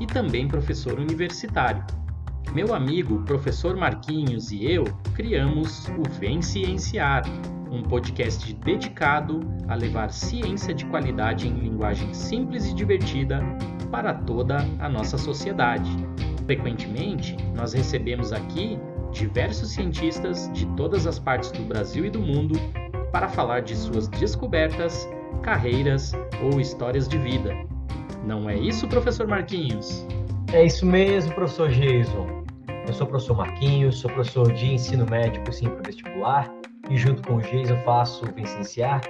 e também professor universitário. Meu amigo, professor Marquinhos e eu criamos o Vem Cienciar, um podcast dedicado a levar ciência de qualidade em linguagem simples e divertida para toda a nossa sociedade. Frequentemente, nós recebemos aqui diversos cientistas de todas as partes do Brasil e do mundo para falar de suas descobertas, carreiras ou histórias de vida. Não é isso, professor Marquinhos? É isso mesmo, professor Jason. Eu sou o professor Marquinhos, sou professor de ensino médico sim para vestibular e junto com o Jason faço o Vicenciar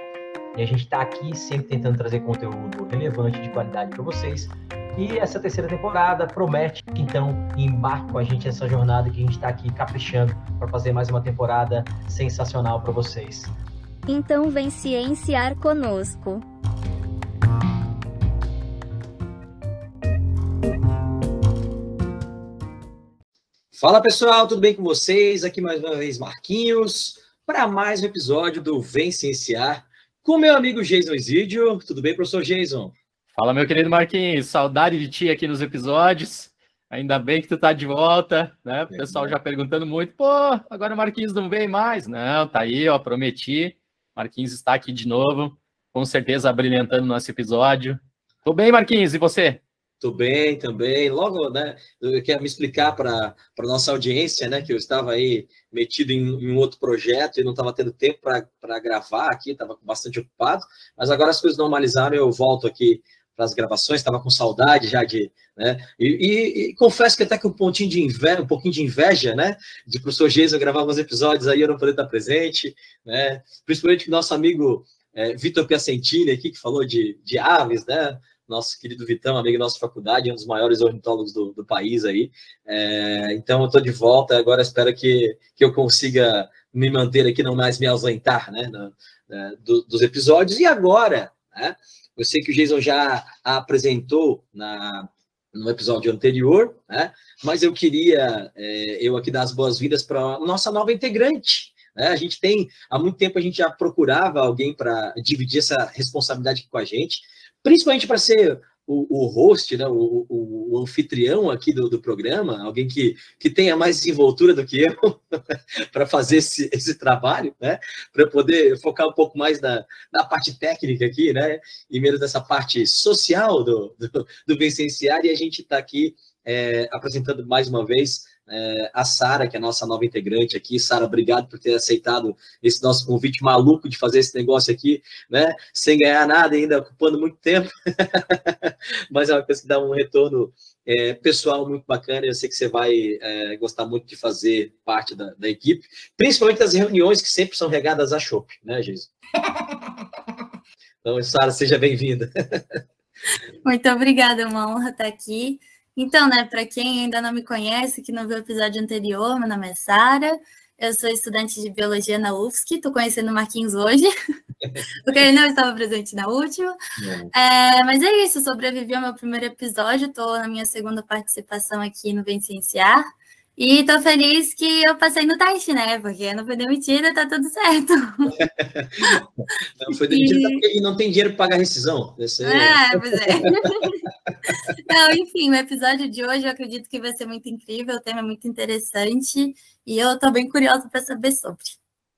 e a gente está aqui sempre tentando trazer conteúdo relevante de qualidade para vocês e essa terceira temporada promete que então embarque com a gente nessa jornada que a gente está aqui caprichando para fazer mais uma temporada sensacional para vocês. Então vem cienciar conosco. Fala pessoal, tudo bem com vocês? Aqui mais uma vez Marquinhos para mais um episódio do Vem Cienciar com meu amigo Jason Isidio. Tudo bem, professor Jason? Fala, meu querido Marquinhos, saudade de ti aqui nos episódios. Ainda bem que tu tá de volta, né? O pessoal já perguntando muito, pô, agora o Marquinhos não vem mais. Não, tá aí, ó, prometi. Marquinhos está aqui de novo, com certeza brilhantando nosso episódio. Tô bem, Marquinhos, e você? Tô bem também. Logo, né, eu quero me explicar para a nossa audiência, né, que eu estava aí metido em, em um outro projeto e não estava tendo tempo para gravar aqui, estava bastante ocupado, mas agora as coisas normalizaram eu volto aqui para as gravações, estava com saudade já de, né? E, e, e, confesso que até que um pontinho de inveja, um pouquinho de inveja, né? De professor Geisa gravar alguns episódios aí eu não poder estar presente, né? Principalmente o nosso amigo é, Vitor Piacentini aqui, que falou de, de aves, né? Nosso querido Vitão, amigo da nossa faculdade, um dos maiores ornitólogos do, do país aí. É, então eu estou de volta, agora espero que, que eu consiga me manter aqui, não mais me ausentar, né? No, é, do, dos episódios. E agora, né? Eu sei que o Jason já apresentou na, no episódio anterior, né? mas eu queria, é, eu aqui dar as boas-vindas para a nossa nova integrante. Né? A gente tem, há muito tempo a gente já procurava alguém para dividir essa responsabilidade com a gente, principalmente para ser o, o host, né, o, o, o, anfitrião aqui do, do programa, alguém que, que tenha mais desenvoltura do que eu para fazer esse, esse trabalho, né, para poder focar um pouco mais na, na parte técnica aqui, né, e menos dessa parte social do, do, do Vicenciário, e a gente está aqui é, apresentando mais uma vez é, a Sara, que é a nossa nova integrante aqui. Sara, obrigado por ter aceitado esse nosso convite maluco de fazer esse negócio aqui, né? Sem ganhar nada ainda, ocupando muito tempo. Mas é uma coisa que dá um retorno é, pessoal muito bacana. Eu sei que você vai é, gostar muito de fazer parte da, da, equipe, principalmente das reuniões que sempre são regadas a chopp, né, Jesus? Então, Sara, seja bem-vinda. Muito obrigada, é uma honra estar aqui. Então, né, para quem ainda não me conhece, que não viu o episódio anterior, meu nome é Sara, eu sou estudante de biologia na UFSC, estou conhecendo o Marquinhos hoje, porque ele não estava presente na última. É, mas é isso, sobrevivi ao meu primeiro episódio, estou na minha segunda participação aqui no Vem Cienciar. E tô feliz que eu passei no teste, né? Porque não foi demitida, tá tudo certo. não foi demitida e... porque não tem dinheiro para pagar rescisão. Esse... É, pois é. não, enfim, o episódio de hoje eu acredito que vai ser muito incrível, o tema é muito interessante e eu tô bem curiosa para saber sobre.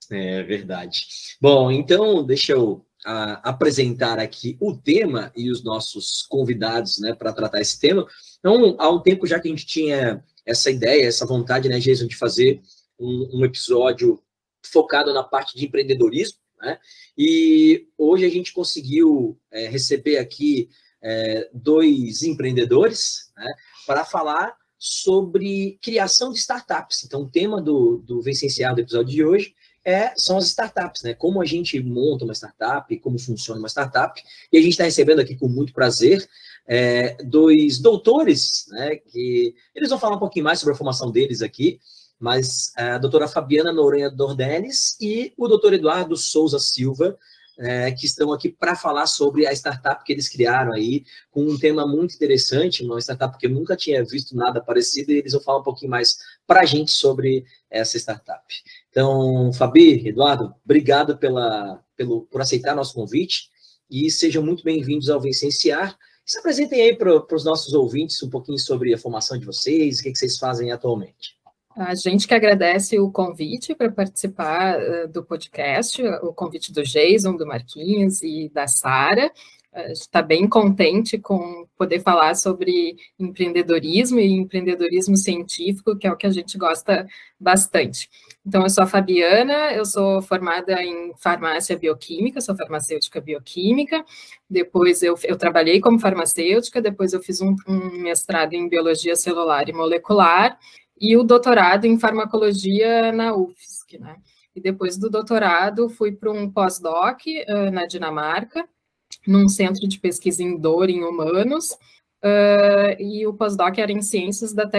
É verdade. Bom, então deixa eu a, apresentar aqui o tema e os nossos convidados, né, para tratar esse tema. Então, há um tempo já que a gente tinha essa ideia, essa vontade, né, Jason, de fazer um, um episódio focado na parte de empreendedorismo, né? E hoje a gente conseguiu é, receber aqui é, dois empreendedores né, para falar sobre criação de startups. Então, o tema do, do Vicenciado do episódio de hoje é, são as startups, né? Como a gente monta uma startup, como funciona uma startup. E a gente está recebendo aqui com muito prazer é, dois doutores, né? Que eles vão falar um pouquinho mais sobre a formação deles aqui, mas a doutora Fabiana Noronha Dornelles e o doutor Eduardo Souza Silva, é, que estão aqui para falar sobre a startup que eles criaram aí, com um tema muito interessante, uma startup que eu nunca tinha visto nada parecido, e eles vão falar um pouquinho mais para a gente sobre essa startup. Então, Fabi, Eduardo, obrigado pela, pelo, por aceitar nosso convite e sejam muito bem-vindos ao Vicenciar. Se apresentem aí para os nossos ouvintes um pouquinho sobre a formação de vocês, o que, que vocês fazem atualmente. A gente que agradece o convite para participar uh, do podcast, o convite do Jason, do Marquinhos e da Sara. Está bem contente com poder falar sobre empreendedorismo e empreendedorismo científico, que é o que a gente gosta bastante. Então, eu sou a Fabiana, eu sou formada em farmácia bioquímica, sou farmacêutica bioquímica. Depois eu, eu trabalhei como farmacêutica, depois eu fiz um, um mestrado em biologia celular e molecular e o doutorado em farmacologia na UFSC, né? E depois do doutorado fui para um pós-doc uh, na Dinamarca, num centro de pesquisa em dor em humanos, uh, e o pós-doc era em ciências da,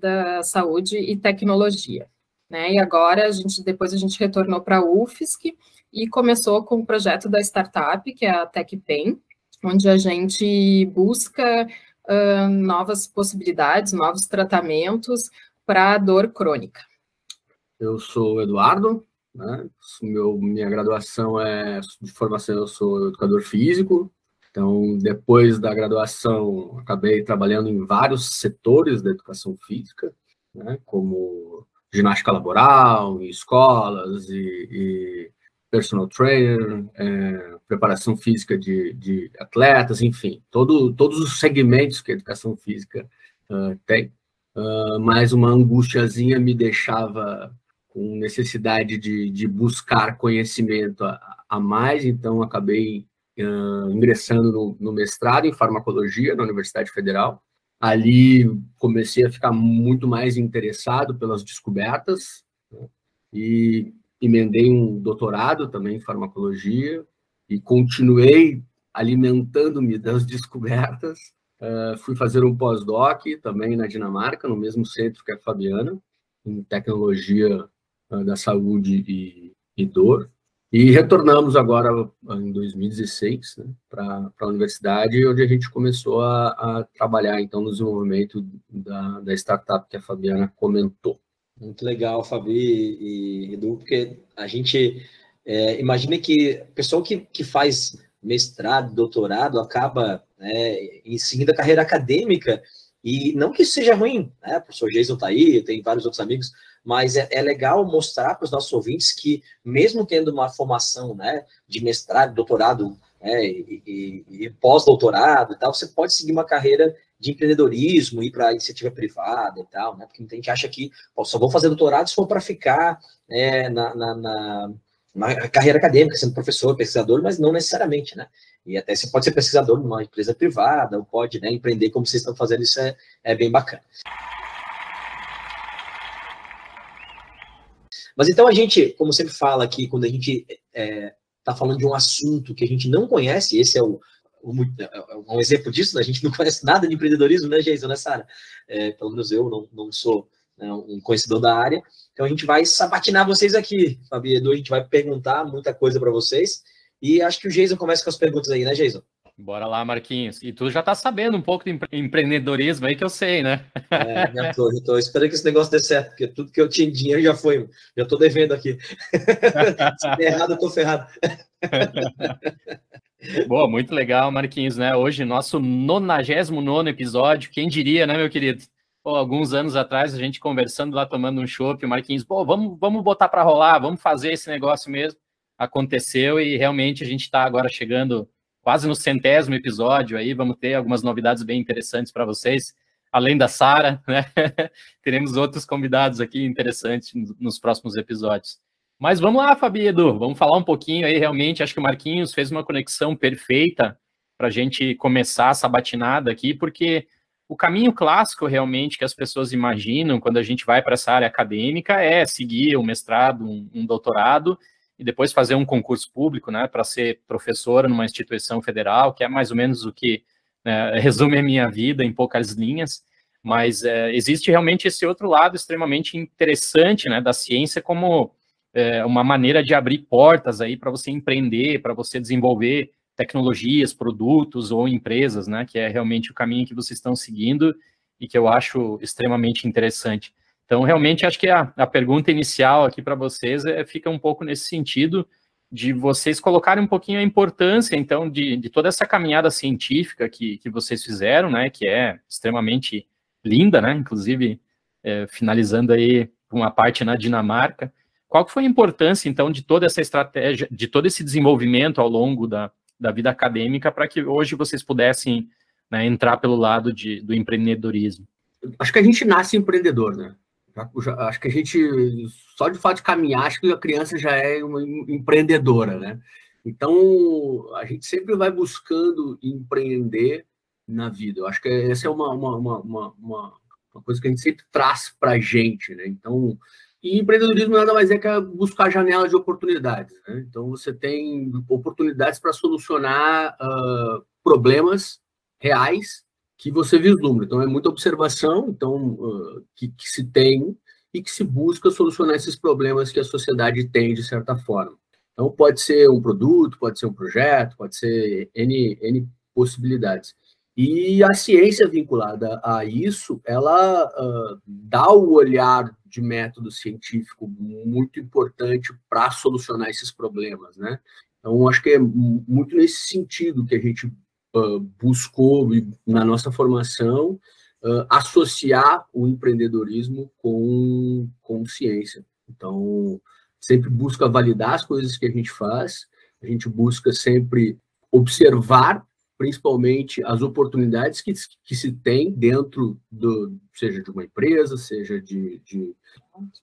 da saúde e tecnologia. Né? E agora a gente depois a gente retornou para a UFSC e começou com o projeto da startup, que é a TechPen, onde a gente busca uh, novas possibilidades, novos tratamentos para dor crônica. Eu sou Eduardo, né? Meu, minha graduação é de formação, eu sou educador físico. Então, depois da graduação, acabei trabalhando em vários setores da educação física, né? como ginástica laboral, em escolas e, e personal trainer, é, preparação física de, de, atletas, enfim, todo, todos os segmentos que a educação física uh, tem uh, mas uma angustiazinha me deixava com necessidade de, de buscar conhecimento a, a, mais, então acabei uh, ingressando no, no, mestrado em farmacologia na Universidade Federal. Ali comecei a ficar muito mais interessado pelas descobertas né? e emendei um doutorado também em farmacologia e continuei alimentando-me das descobertas Uh, fui fazer um pós-doc também na Dinamarca, no mesmo centro que a Fabiana, em tecnologia uh, da saúde e, e, dor. E retornamos agora em 2016 né, para a universidade, onde a gente começou a, a trabalhar então no desenvolvimento da, da, startup que a Fabiana comentou. Muito legal, Fabi e Edu, porque a gente é, imagina que o pessoal que, que faz mestrado, doutorado, acaba né, em seguida a carreira acadêmica, e não que isso seja ruim, né? O professor Jason está aí, tem vários outros amigos, mas é, é legal mostrar para os nossos ouvintes que, mesmo tendo uma formação né, de mestrado, doutorado né, e, e, e pós-doutorado e tal, você pode seguir uma carreira de empreendedorismo, ir para iniciativa privada e tal, né? Porque muita gente acha que só vou fazer doutorado se for para ficar né, na, na, na, na, carreira acadêmica, sendo professor, pesquisador, mas não necessariamente, né? E até você pode ser pesquisador numa empresa privada, ou pode né, empreender como vocês estão fazendo, isso é, é bem bacana. Mas então a gente, como sempre fala aqui, quando a gente está é, tá falando de um assunto que a gente não conhece, esse é o, o, é um exemplo disso, né? a gente não conhece nada de empreendedorismo, né, Jason, né, Sara? É, pelo menos eu não, não sou né, um conhecedor da área. Então a gente vai sabatinar vocês aqui, Fabi Edu, a gente vai perguntar muita coisa para vocês. E acho que o Jason começa com as perguntas aí, né, Jason? Bora lá, Marquinhos. E tu já tá sabendo um pouco de empreendedorismo aí que eu sei, né? É, já tô, já tô esperando que esse negócio dê certo, porque tudo que eu tinha dinheiro já foi, já tô devendo aqui. Se der errado, eu tô ferrado. Boa, muito legal, Marquinhos, né? Hoje, nosso 99 episódio, quem diria, né, meu querido? Pô, alguns anos atrás, a gente conversando lá, tomando um chopp, o Marquinhos, pô, vamos, vamos botar para rolar, vamos fazer esse negócio mesmo aconteceu e realmente a gente está agora chegando quase no centésimo episódio aí, vamos ter algumas novidades bem interessantes para vocês, além da Sara, né? Teremos outros convidados aqui interessantes nos próximos episódios. Mas vamos lá, Fabi Edu, vamos falar um pouquinho aí, realmente, acho que o Marquinhos fez uma conexão perfeita para a gente começar essa batinada aqui, porque o caminho clássico realmente que as pessoas imaginam quando a gente vai para essa área acadêmica é seguir um mestrado, um, um doutorado e depois fazer um concurso público, né, para ser professora numa instituição federal, que é mais ou menos o que né, resume a minha vida em poucas linhas. Mas é, existe realmente esse outro lado extremamente interessante, né, da ciência como é, uma maneira de abrir portas aí para você empreender, para você desenvolver tecnologias, produtos ou empresas, né, que é realmente o caminho que vocês estão seguindo e que eu acho extremamente interessante. Então, realmente, acho que a, a pergunta inicial aqui para vocês é, fica um pouco nesse sentido de vocês colocarem um pouquinho a importância, então, de, de toda essa caminhada científica que, que vocês fizeram, né, que é extremamente linda, né, inclusive, é, finalizando aí uma parte na Dinamarca. Qual foi a importância, então, de toda essa estratégia, de todo esse desenvolvimento ao longo da, da vida acadêmica para que hoje vocês pudessem né, entrar pelo lado de, do empreendedorismo? Acho que a gente nasce empreendedor, né? acho que a gente, só de fato de caminhar, acho que a criança já é uma empreendedora, né? Então, a gente sempre vai buscando empreender na vida. Eu acho que essa é uma, uma, uma, uma, uma coisa que a gente sempre traz para a gente, né? Então, e empreendedorismo nada mais é que buscar janela de oportunidades. Né? Então, você tem oportunidades para solucionar uh, problemas reais que você vislumbra. Então, é muita observação então, uh, que, que, se tem e que se busca solucionar esses problemas que a sociedade tem, de certa forma. Então, pode ser um produto, pode ser um projeto, pode ser N, N possibilidades. E a ciência vinculada a isso, ela uh, dá o olhar de método científico muito importante para solucionar esses problemas, né? Então, acho que é muito nesse sentido que a gente uh, buscou na nossa formação uh, associar o empreendedorismo com, com ciência. Então, sempre busca validar as coisas que a gente faz, a gente busca sempre observar principalmente as oportunidades que, que se tem dentro do, seja de uma empresa, seja de, de,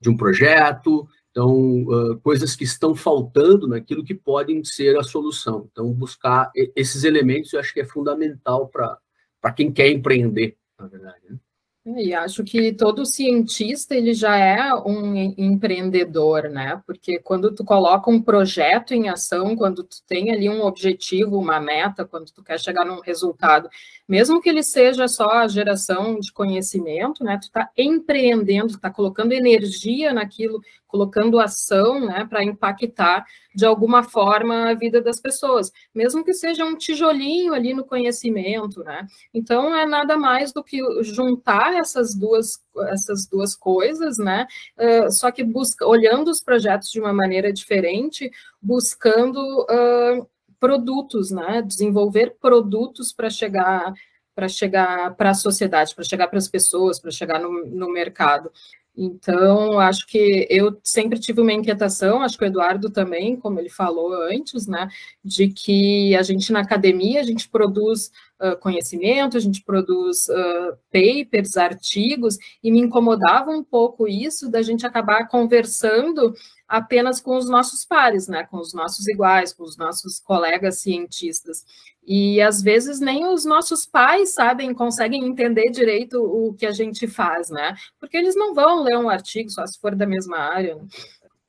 de um projeto, então, uh, coisas que estão faltando naquilo que podem ser a solução. Então, buscar esses elementos eu acho que é fundamental para quem quer empreender, na verdade. Né? E acho que todo cientista ele já é um empreendedor, né? Porque quando tu coloca um projeto em ação, quando tu tem ali um objetivo, uma meta, quando tu quer chegar num resultado, mesmo que ele seja só a geração de conhecimento, né? Tu está empreendendo, está colocando energia naquilo, colocando ação, né? Para impactar de alguma forma a vida das pessoas, mesmo que seja um tijolinho ali no conhecimento, né? Então é nada mais do que juntar essas duas essas duas coisas, né? Uh, só que busca olhando os projetos de uma maneira diferente, buscando uh, produtos, né? Desenvolver produtos para chegar para chegar para a sociedade, para chegar para as pessoas, para chegar no, no mercado. Então, acho que eu sempre tive uma inquietação, acho que o Eduardo também, como ele falou antes, né, de que a gente na academia, a gente produz uh, conhecimento, a gente produz uh, papers, artigos, e me incomodava um pouco isso da gente acabar conversando apenas com os nossos pares, né, com os nossos iguais, com os nossos colegas cientistas. E às vezes nem os nossos pais sabem, conseguem entender direito o que a gente faz, né? Porque eles não vão ler um artigo só se for da mesma área. Né?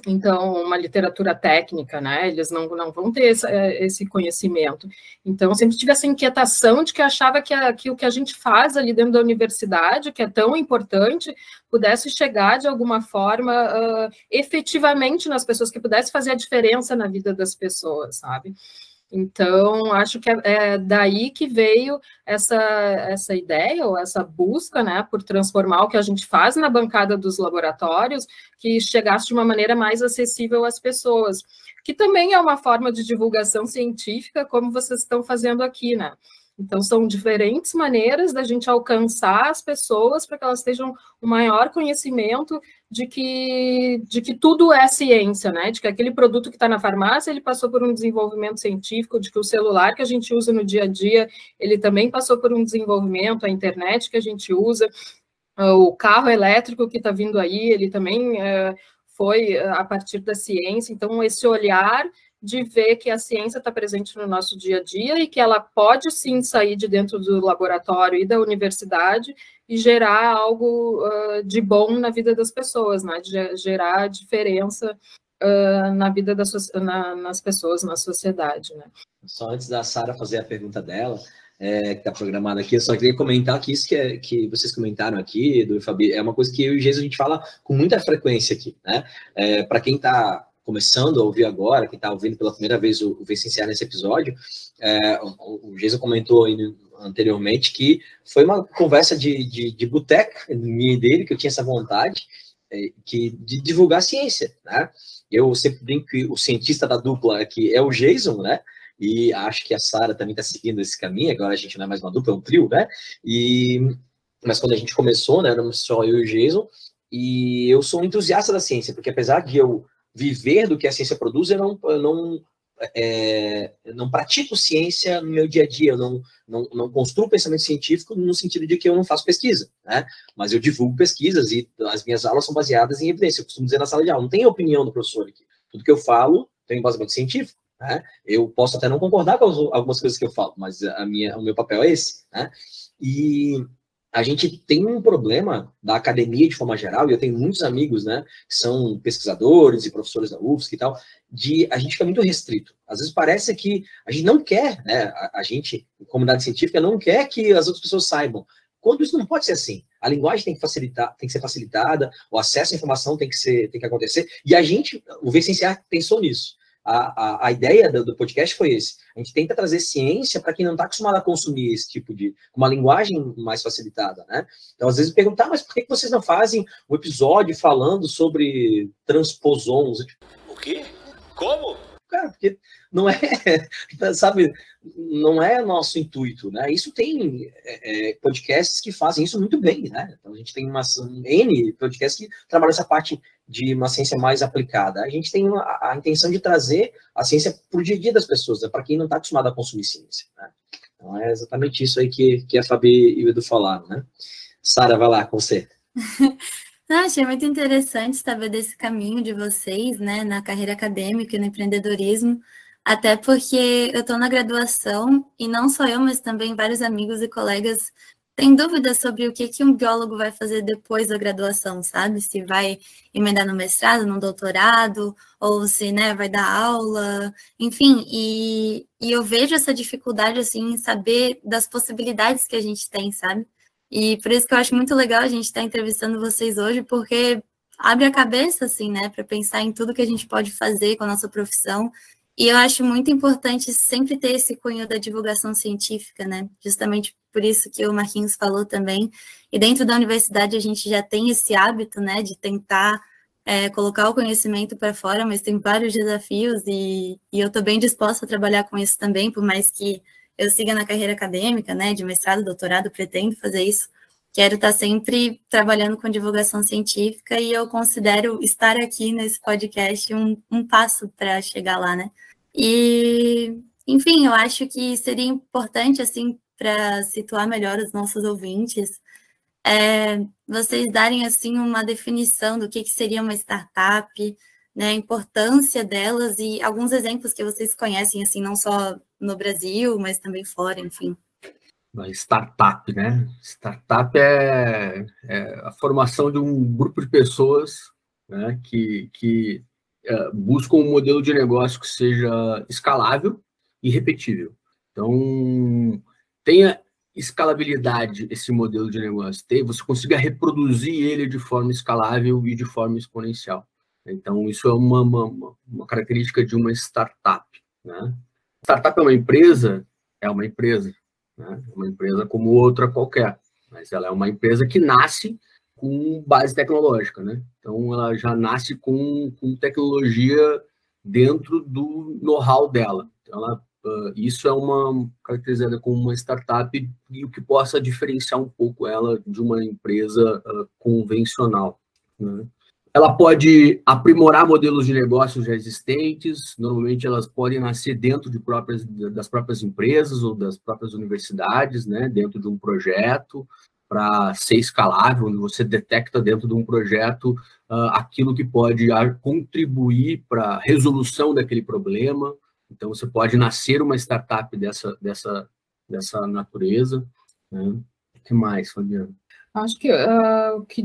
Então, uma literatura técnica, né? Eles não, não vão ter esse, é, esse conhecimento. Então, sempre tive essa inquietação de que achava que, a, que o que a gente faz ali dentro da universidade, que é tão importante, pudesse chegar de alguma forma uh, efetivamente nas pessoas, que pudesse fazer a diferença na vida das pessoas, sabe? Então, acho que é, é daí que veio essa, essa ideia, ou essa busca, né, por transformar o que a gente faz na bancada dos laboratórios, que chegasse de uma maneira mais acessível às pessoas, que também é uma forma de divulgação científica, como vocês estão fazendo aqui, né? Então, são diferentes maneiras da gente alcançar as pessoas para que elas tenham um maior conhecimento de que, de que tudo é ciência, né? De que aquele produto que está na farmácia, ele passou por um desenvolvimento científico, de que o celular que a gente usa no dia a dia, ele também passou por um desenvolvimento, a internet que a gente usa, o carro elétrico que está vindo aí, ele também é, foi a partir da ciência. Então, esse olhar de ver que a ciência está presente no nosso dia a dia e que ela pode sim sair de dentro do laboratório e da universidade e gerar algo uh, de bom na vida das pessoas, né? De gerar diferença uh, na vida das na, nas pessoas, na sociedade, né? Só antes da Sara fazer a pergunta dela, é, que está programada aqui, eu só queria comentar que isso que, é, que vocês comentaram aqui, do Fabi, é uma coisa que eu e o Jesus a gente fala com muita frequência aqui, né? É, Para quem está começando a ouvir agora, quem está ouvindo pela primeira vez o, o Vicenciar nesse episódio, é, o, o Jason comentou anteriormente que foi uma conversa de, de, de boteca minha e dele, que eu tinha essa vontade é, que, de divulgar a ciência, né? Eu sempre brinco que o cientista da dupla aqui é o Jason, né? E acho que a Sara também está seguindo esse caminho, agora a gente não é mais uma dupla, é um trio, né? E, mas quando a gente começou, né, éramos só eu e o Jason, e eu sou um entusiasta da ciência, porque apesar de eu viver do que a ciência produz, eu não, eu não, é, eu não pratico ciência no meu dia a dia, eu não, não, não construo pensamento científico no sentido de que eu não faço pesquisa, né? Mas eu divulgo pesquisas e as minhas aulas são baseadas em evidência. Eu costumo dizer na sala de aula, não tem opinião do professor aqui. Tudo que eu falo tem embasamento científico, né? Eu posso até não concordar com algumas coisas que eu falo, mas a minha, o meu papel é esse, né? E a gente tem um problema da academia de forma geral, e eu tenho muitos amigos, né, que são pesquisadores e professores da UFSC e tal, de a gente fica muito restrito. Às vezes parece que a gente não quer, né, a, a gente, comunidade científica, não quer que as outras pessoas saibam. Quando isso não pode ser assim. A linguagem tem que facilitar, tem que ser facilitada, o acesso à informação tem que ser, tem que acontecer, e a gente, o VCNCA pensou nisso a, a, a ideia do, do, podcast foi esse. A gente tenta trazer ciência para quem não está acostumado a consumir esse tipo de. uma linguagem mais facilitada, né? Então, às vezes, perguntar, mas por que vocês não fazem um episódio falando sobre transposons? O quê? Como? Cara, porque não é, sabe, não é nosso intuito, né? Isso tem é, é, podcasts que fazem isso muito bem, né? Então a gente tem umas N podcasts que trabalham essa parte de uma ciência mais aplicada. A gente tem uma, a intenção de trazer a ciência para o dia a dia das pessoas, né? para quem não está acostumado a consumir ciência, né? Então é exatamente isso aí que, que a Fabi e o Edu falaram, né? Sara, vai lá com você. Não, achei muito interessante saber desse caminho de vocês, né, na carreira acadêmica e no empreendedorismo, até porque eu estou na graduação e não só eu, mas também vários amigos e colegas têm dúvidas sobre o que, que um biólogo vai fazer depois da graduação, sabe? Se vai emendar no mestrado, no doutorado, ou se né, vai dar aula, enfim, e, e eu vejo essa dificuldade assim em saber das possibilidades que a gente tem, sabe? E por isso que eu acho muito legal a gente estar tá entrevistando vocês hoje, porque abre a cabeça, assim, né, para pensar em tudo que a gente pode fazer com a nossa profissão. E eu acho muito importante sempre ter esse cunho da divulgação científica, né? Justamente por isso que o Marquinhos falou também. E dentro da universidade a gente já tem esse hábito, né, de tentar é, colocar o conhecimento para fora, mas tem vários desafios e, e eu estou bem disposta a trabalhar com isso também, por mais que eu siga na carreira acadêmica, né, de mestrado, doutorado, pretendo fazer isso. Quero estar sempre trabalhando com divulgação científica e eu considero estar aqui nesse podcast um, um passo para chegar lá, né? E, enfim, eu acho que seria importante, assim, para situar melhor os nossos ouvintes, é, vocês darem, assim, uma definição do que, que seria uma startup, né, a importância delas e alguns exemplos que vocês conhecem, assim, não só no Brasil, mas também fora, enfim. Startup, né? Startup é, é a formação de um grupo de pessoas né, que, que é, buscam um modelo de negócio que seja escalável e repetível. Então, tenha escalabilidade esse modelo de negócio, tem, você consiga reproduzir ele de forma escalável e de forma exponencial. Então, isso é uma, uma, uma característica de uma startup. Né? Startup é uma empresa, é uma empresa, né? É uma empresa como outra qualquer, mas ela é uma empresa que nasce com base tecnológica, né? Então ela já nasce com, com tecnologia dentro do know-how dela. Então, ela, uh, isso é uma caracterizada como uma startup e o que possa diferenciar um pouco ela de uma empresa uh, convencional. Né? Ela pode aprimorar modelos de negócios já existentes, normalmente elas podem nascer dentro de próprias, das próprias empresas ou das próprias universidades, né, dentro de um projeto. para ser escalável, onde você detecta dentro de um projeto uh, aquilo que pode contribuir para a resolução daquele problema. Então, você pode nascer uma startup dessa, dessa, dessa natureza. Né? O que mais, Fabiano? Acho que uh, que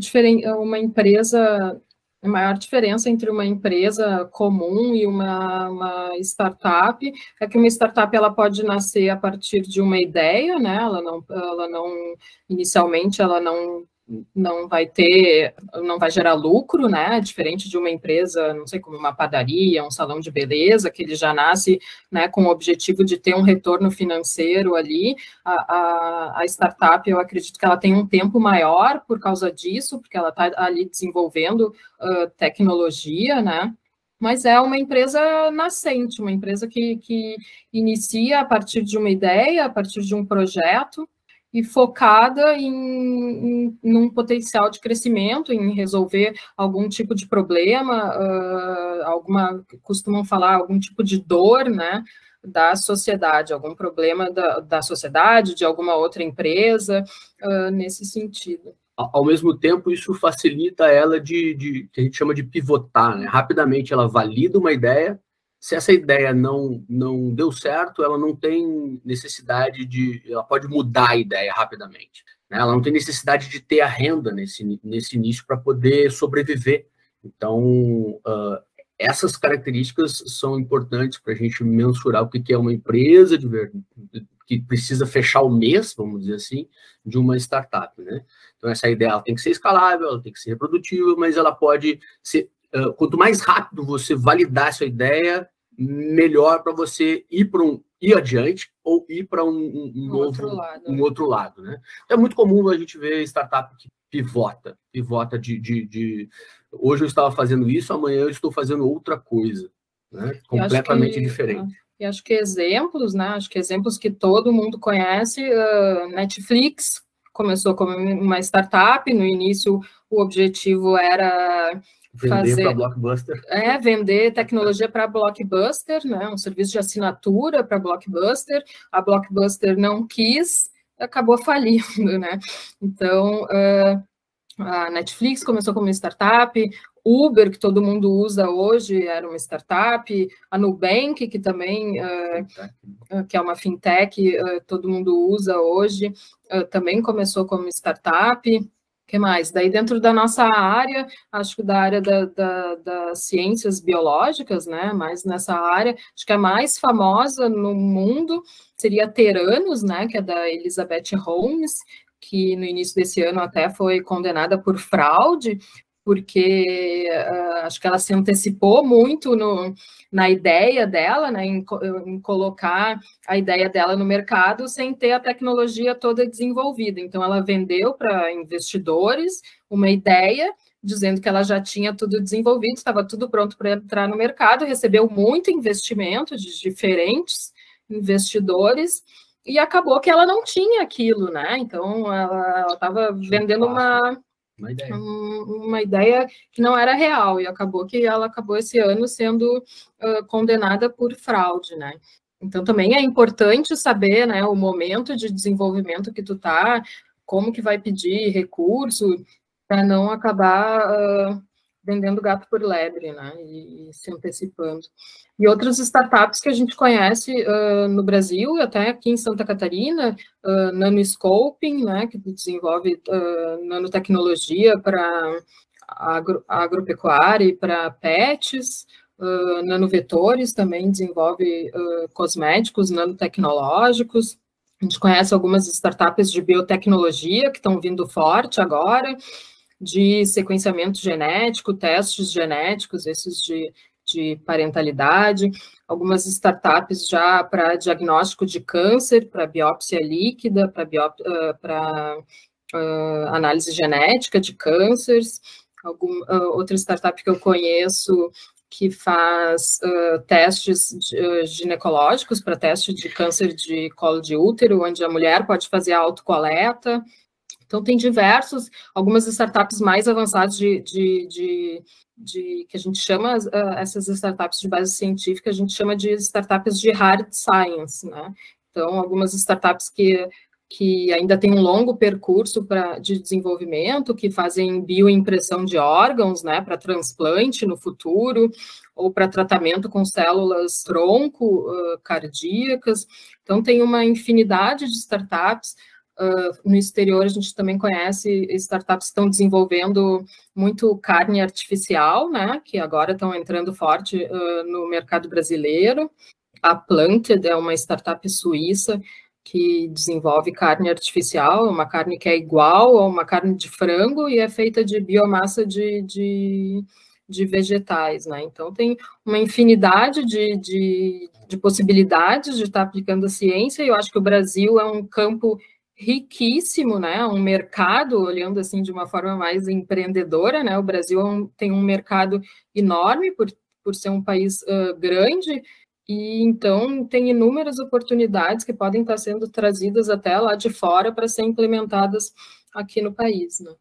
uma empresa a maior diferença entre uma empresa comum e uma, uma, startup é que uma startup ela pode nascer a partir de uma ideia, né? Ela não, ela não inicialmente ela não não vai ter, não vai gerar lucro, né? Diferente de uma empresa, não sei como uma padaria, um salão de beleza, que ele já nasce, né, com o objetivo de ter um retorno financeiro ali. A, a, a startup, eu acredito que ela tem um tempo maior por causa disso, porque ela está ali desenvolvendo uh, tecnologia, né? Mas é uma empresa nascente, uma empresa que, que inicia a partir de uma ideia, a partir de um projeto, e focada em, em num potencial de crescimento, em resolver algum tipo de problema, uh, alguma costumam falar algum tipo de dor, né, da sociedade, algum problema da, da sociedade, de alguma outra empresa, uh, nesse sentido. Ao mesmo tempo, isso facilita ela de, de, que a gente chama de pivotar, né? Rapidamente ela valida uma ideia, se essa ideia não, não deu certo, ela não tem necessidade de. Ela pode mudar a ideia rapidamente. Né? Ela não tem necessidade de ter a renda nesse, nesse início para poder sobreviver. Então, uh, essas características são importantes para a gente mensurar o que é uma empresa de que precisa fechar o mês, vamos dizer assim, de uma startup. Né? Então, essa ideia ela tem que ser escalável, ela tem que ser reprodutível, mas ela pode ser uh, quanto mais rápido você validar essa ideia, melhor para você ir para um ir adiante ou ir para um, um, um, novo outro lado. um outro lado, né? É muito comum a gente ver startup que pivota, pivota de, de, de... hoje eu estava fazendo isso, amanhã eu estou fazendo outra coisa, né? Completamente que, diferente. E acho que exemplos, né? Acho que exemplos que todo mundo conhece, uh, Netflix começou como uma startup, no início o objetivo era Vender para Blockbuster. É, vender tecnologia para Blockbuster, né? Um serviço de assinatura para Blockbuster. A Blockbuster não quis, acabou falindo, né? Então, uh, a Netflix começou como startup, Uber, que todo mundo usa hoje, era uma startup, a Nubank, que também, uh, que é uma fintech, uh, todo mundo usa hoje, também começou como startup que mais? Daí, dentro da nossa área, acho que da área da, da, das ciências biológicas, né? Mais nessa área, acho que a mais famosa no mundo seria Teranos, né? Que é da Elizabeth Holmes, que no início desse ano até foi condenada por fraude, porque uh, acho que ela se antecipou muito no, na ideia dela, né, em, em, colocar a ideia dela no mercado sem ter a tecnologia toda desenvolvida. Então, ela vendeu para investidores uma ideia, dizendo que ela já tinha tudo desenvolvido, estava tudo pronto para entrar no mercado, recebeu muito investimento de diferentes investidores. E acabou que ela não tinha aquilo, né? Então ela estava vendendo uma, uma ideia. Um, uma ideia que não era real, e acabou que ela acabou esse ano sendo uh, condenada por fraude, né? Então também é importante saber, né, o momento de desenvolvimento que tu tá, como que vai pedir recurso, para não acabar uh, vendendo gato por lebre, né, e, e, se antecipando. E outras startups que a gente conhece uh, no Brasil até aqui em Santa Catarina, uh, Nanoscoping, né, que desenvolve uh, nanotecnologia para agro, agropecuária e para pets, uh, nanovetores também desenvolve cosméticos nanotecnológicos, a gente conhece algumas startups de biotecnologia que estão vindo forte agora, de sequenciamento genético, testes genéticos, esses de, de parentalidade, algumas startups já para diagnóstico de câncer, para biópsia líquida, para uh, análise genética de cânceres, algum, uh, outra startup que eu conheço que faz uh, testes uh, ginecológicos para teste de câncer de colo de útero, onde a mulher pode fazer a autocoleta, então, tem diversos, algumas startups mais avançadas de, de, de, de que a gente chama, uh, essas startups de base científica, a gente chama de startups de hard science, né? Então, algumas startups que que ainda tem um longo percurso pra, de desenvolvimento, que fazem bioimpressão de órgãos, né, para transplante no futuro, ou para tratamento com células tronco uh, cardíacas. Então, tem uma infinidade de startups. Uh, no exterior, a gente também conhece startups que estão desenvolvendo muito carne artificial, né, que agora estão entrando forte uh, no mercado brasileiro. A Planted é uma startup suíça que desenvolve carne artificial, uma carne que é igual a uma carne de frango e é feita de biomassa de, de, de vegetais, né? Então tem uma infinidade de, de, de possibilidades de estar aplicando a ciência, e eu acho que o Brasil é um campo riquíssimo, né? Um mercado, olhando assim de uma forma mais empreendedora, né? O Brasil é tem um mercado enorme por, por ser um país uh, grande e então tem inúmeras oportunidades que podem estar sendo trazidas até lá de fora para serem implementadas aqui no país, né?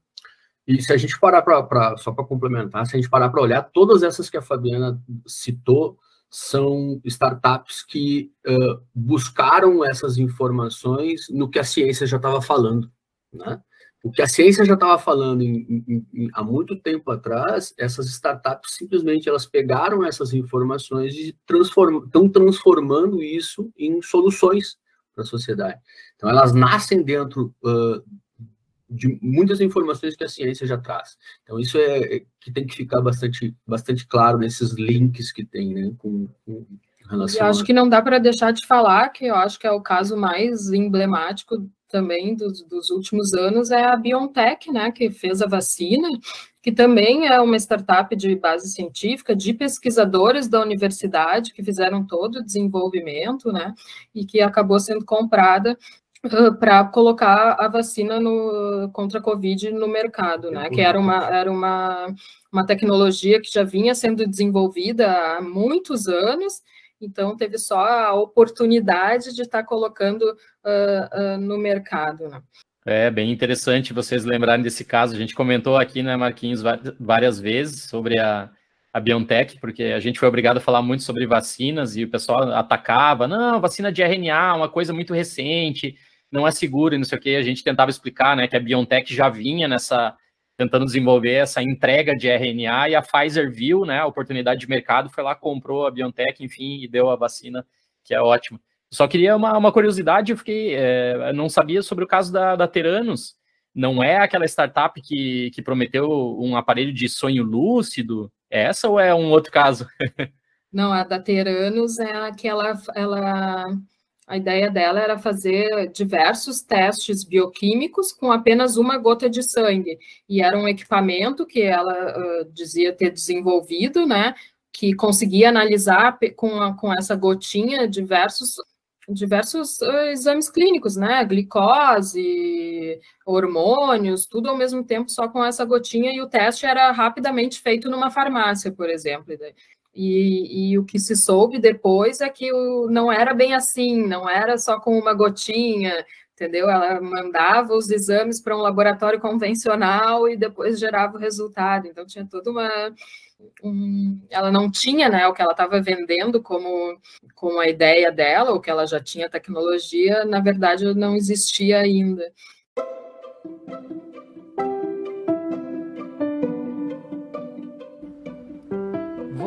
E se a gente parar para, só para complementar, se a gente parar para olhar, todas essas que a Fabiana citou são startups que uh, buscaram essas informações no que a ciência já estava falando, né? O que a ciência já estava falando em, em, em, há muito tempo atrás, essas startups simplesmente elas pegaram essas informações e transform, estão transformando isso em soluções para a sociedade. Então, elas nascem dentro uh, de muitas informações que a ciência já traz. Então, isso é, é que tem que ficar bastante, bastante claro nesses links que tem né, com, com relação. Eu acho a... que não dá para deixar de falar que eu acho que é o caso mais emblemático também dos, dos, últimos anos é a BioNTech, né, que fez a vacina, que também é uma startup de base científica, de pesquisadores da universidade que fizeram todo o desenvolvimento, né, e que acabou sendo comprada para colocar a vacina no, contra a Covid no mercado, né, que era uma, era uma, uma tecnologia que já vinha sendo desenvolvida há muitos anos então teve só a oportunidade de estar tá colocando uh, uh, no mercado. Né? É bem interessante vocês lembrarem desse caso. A gente comentou aqui, né, Marquinhos, várias vezes sobre a, a BioNTech, porque a gente foi obrigado a falar muito sobre vacinas e o pessoal atacava, não, vacina de RNA, uma coisa muito recente, não é segura e não sei o que. A gente tentava explicar, né, que a BioNTech já vinha nessa tentando desenvolver essa entrega de RNA e a Pfizer viu, né, a oportunidade de mercado, foi lá, comprou a BioNTech, enfim, e deu a vacina, que é ótimo. Só queria uma, uma curiosidade, eu fiquei, é, não sabia sobre o caso da, da Teranos, não é aquela startup que, que prometeu um aparelho de sonho lúcido? É essa ou é um outro caso? não, a da Teranos é aquela, ela a ideia dela era fazer diversos testes bioquímicos com apenas uma gota de sangue. E era um equipamento que ela uh, dizia ter desenvolvido, né? Que conseguia analisar com, a, com essa gotinha diversos diversos uh, exames clínicos, né? Glicose, hormônios, tudo ao mesmo tempo, só com essa gotinha, e o teste era rapidamente feito numa farmácia, por exemplo. E, e, o que se soube depois é que o, não era bem assim, não era só com uma gotinha, entendeu? Ela mandava os exames para um laboratório convencional e depois gerava o resultado. Então tinha toda uma. Um, ela não tinha né, o que ela estava vendendo como, como a ideia dela, ou que ela já tinha tecnologia, na verdade não existia ainda.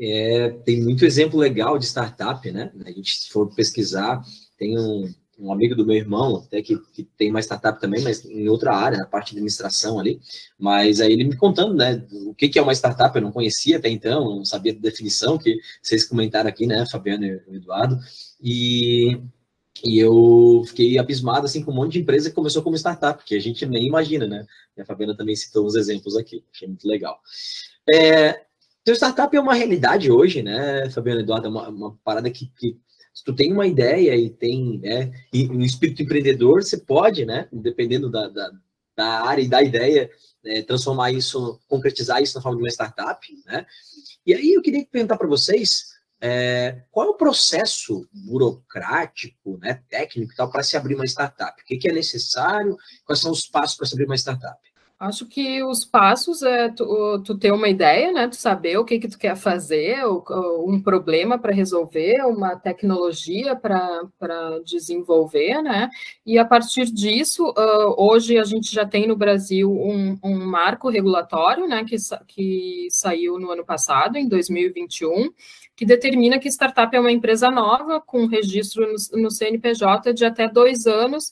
É, tem muito exemplo legal de startup, né? A gente, se for pesquisar, tem um, um amigo do meu irmão, até que, que, tem uma startup também, mas em outra área, na parte de administração ali. Mas aí ele me contando, né, o que, que é uma startup, eu não conhecia até então, não sabia da definição que vocês comentaram aqui, né, Fabiano e o Eduardo. E, e eu fiquei abismado, assim, com um monte de empresa que começou como startup, que a gente nem imagina, né? E a Fabiana também citou uns exemplos aqui, achei muito legal. É, então, startup é uma realidade hoje, né, Fabiano Eduardo? É uma, uma parada que, que, Se tu tem uma ideia e tem né, e um espírito empreendedor, você pode, né, dependendo da, da, da área e da ideia, é, transformar isso, concretizar isso na forma de uma startup, né? E aí eu queria perguntar para vocês é, qual é o processo burocrático, né, técnico para se abrir uma startup? O que, que é necessário? Quais são os passos para se abrir uma startup? Acho que os passos é tu, tu, ter uma ideia, né? Tu saber o que que tu quer fazer, um problema para resolver, uma tecnologia para desenvolver, né? E a partir disso, hoje a gente já tem no Brasil um, um marco regulatório, né? Que, que saiu no ano passado, em 2021, que determina que startup é uma empresa nova com registro no, no CNPJ de até dois anos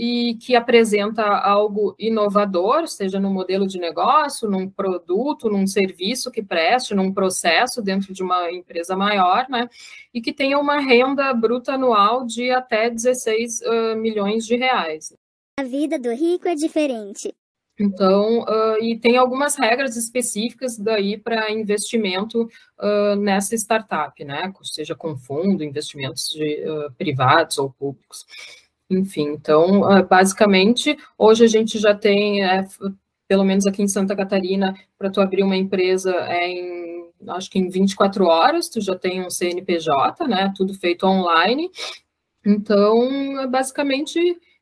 e que apresenta algo inovador, seja no modelo de negócio, num produto, num serviço que preste, num processo dentro de uma empresa maior, né? E que tenha uma renda bruta anual de até 16 uh, milhões de reais. A vida do rico é diferente. Então, uh, e tem algumas regras específicas daí para investimento uh, nessa startup, né? Seja com fundo, investimentos de, privados ou públicos. Enfim, então, ah, basicamente, hoje a gente já tem, é, pelo menos aqui em Santa Catarina, para tu abrir uma empresa é em, acho que em 24 horas, tu já tem um CNPJ, né, tudo feito online. Então, é basicamente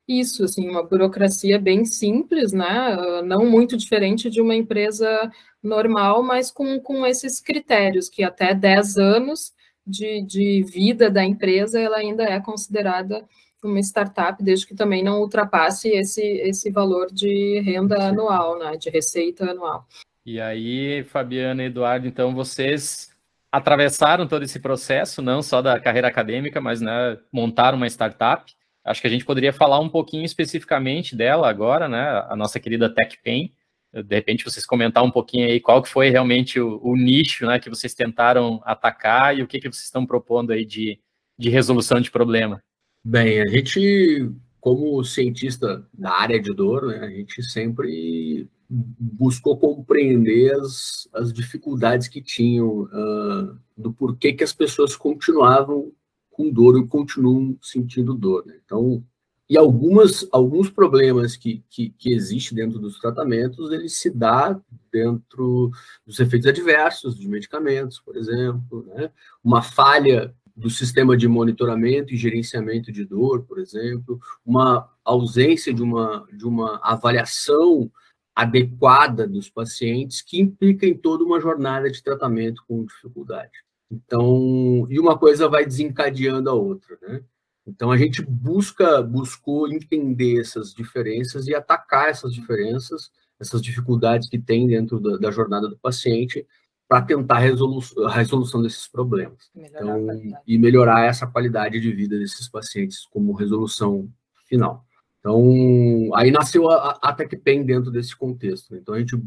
isso, assim, uma burocracia bem simples, né, ah, não muito diferente de uma empresa normal, mas com, com esses critérios, que até 10 anos de, de vida da empresa, ela ainda é considerada uma startup, desde que também não ultrapasse esse, esse valor de renda Sim. anual, né, de receita anual. E aí, Fabiana e Eduardo, então vocês atravessaram todo esse processo, não só da carreira acadêmica, mas né, montaram uma startup. Acho que a gente poderia falar um pouquinho especificamente dela agora, né, a nossa querida TechPen. De repente, vocês comentar um pouquinho aí qual que foi realmente o, o nicho né, que vocês tentaram atacar e o que, que vocês estão propondo aí de, de resolução de problema. Bem, a gente, como cientista da área de dor, né, a gente sempre buscou compreender as, as dificuldades que tinham, uh, do porquê que as pessoas continuavam com dor e continuam sentindo dor. Né? Então, e algumas, alguns problemas que, que, que existem dentro dos tratamentos, eles se dá dentro dos efeitos adversos de medicamentos, por exemplo, né? uma falha do sistema de monitoramento e gerenciamento de dor, por exemplo, uma ausência de uma, de uma avaliação adequada dos pacientes que implica em toda uma jornada de tratamento com dificuldade. Então, e uma coisa vai desencadeando a outra, né? Então a gente busca buscou entender essas diferenças e atacar essas diferenças, essas dificuldades que tem dentro da, da jornada do paciente para tentar resolu a resolução desses problemas. Melhorar então, e melhorar essa qualidade de vida desses pacientes como resolução final. Então, aí nasceu a, a TechPen dentro desse contexto. Então, a gente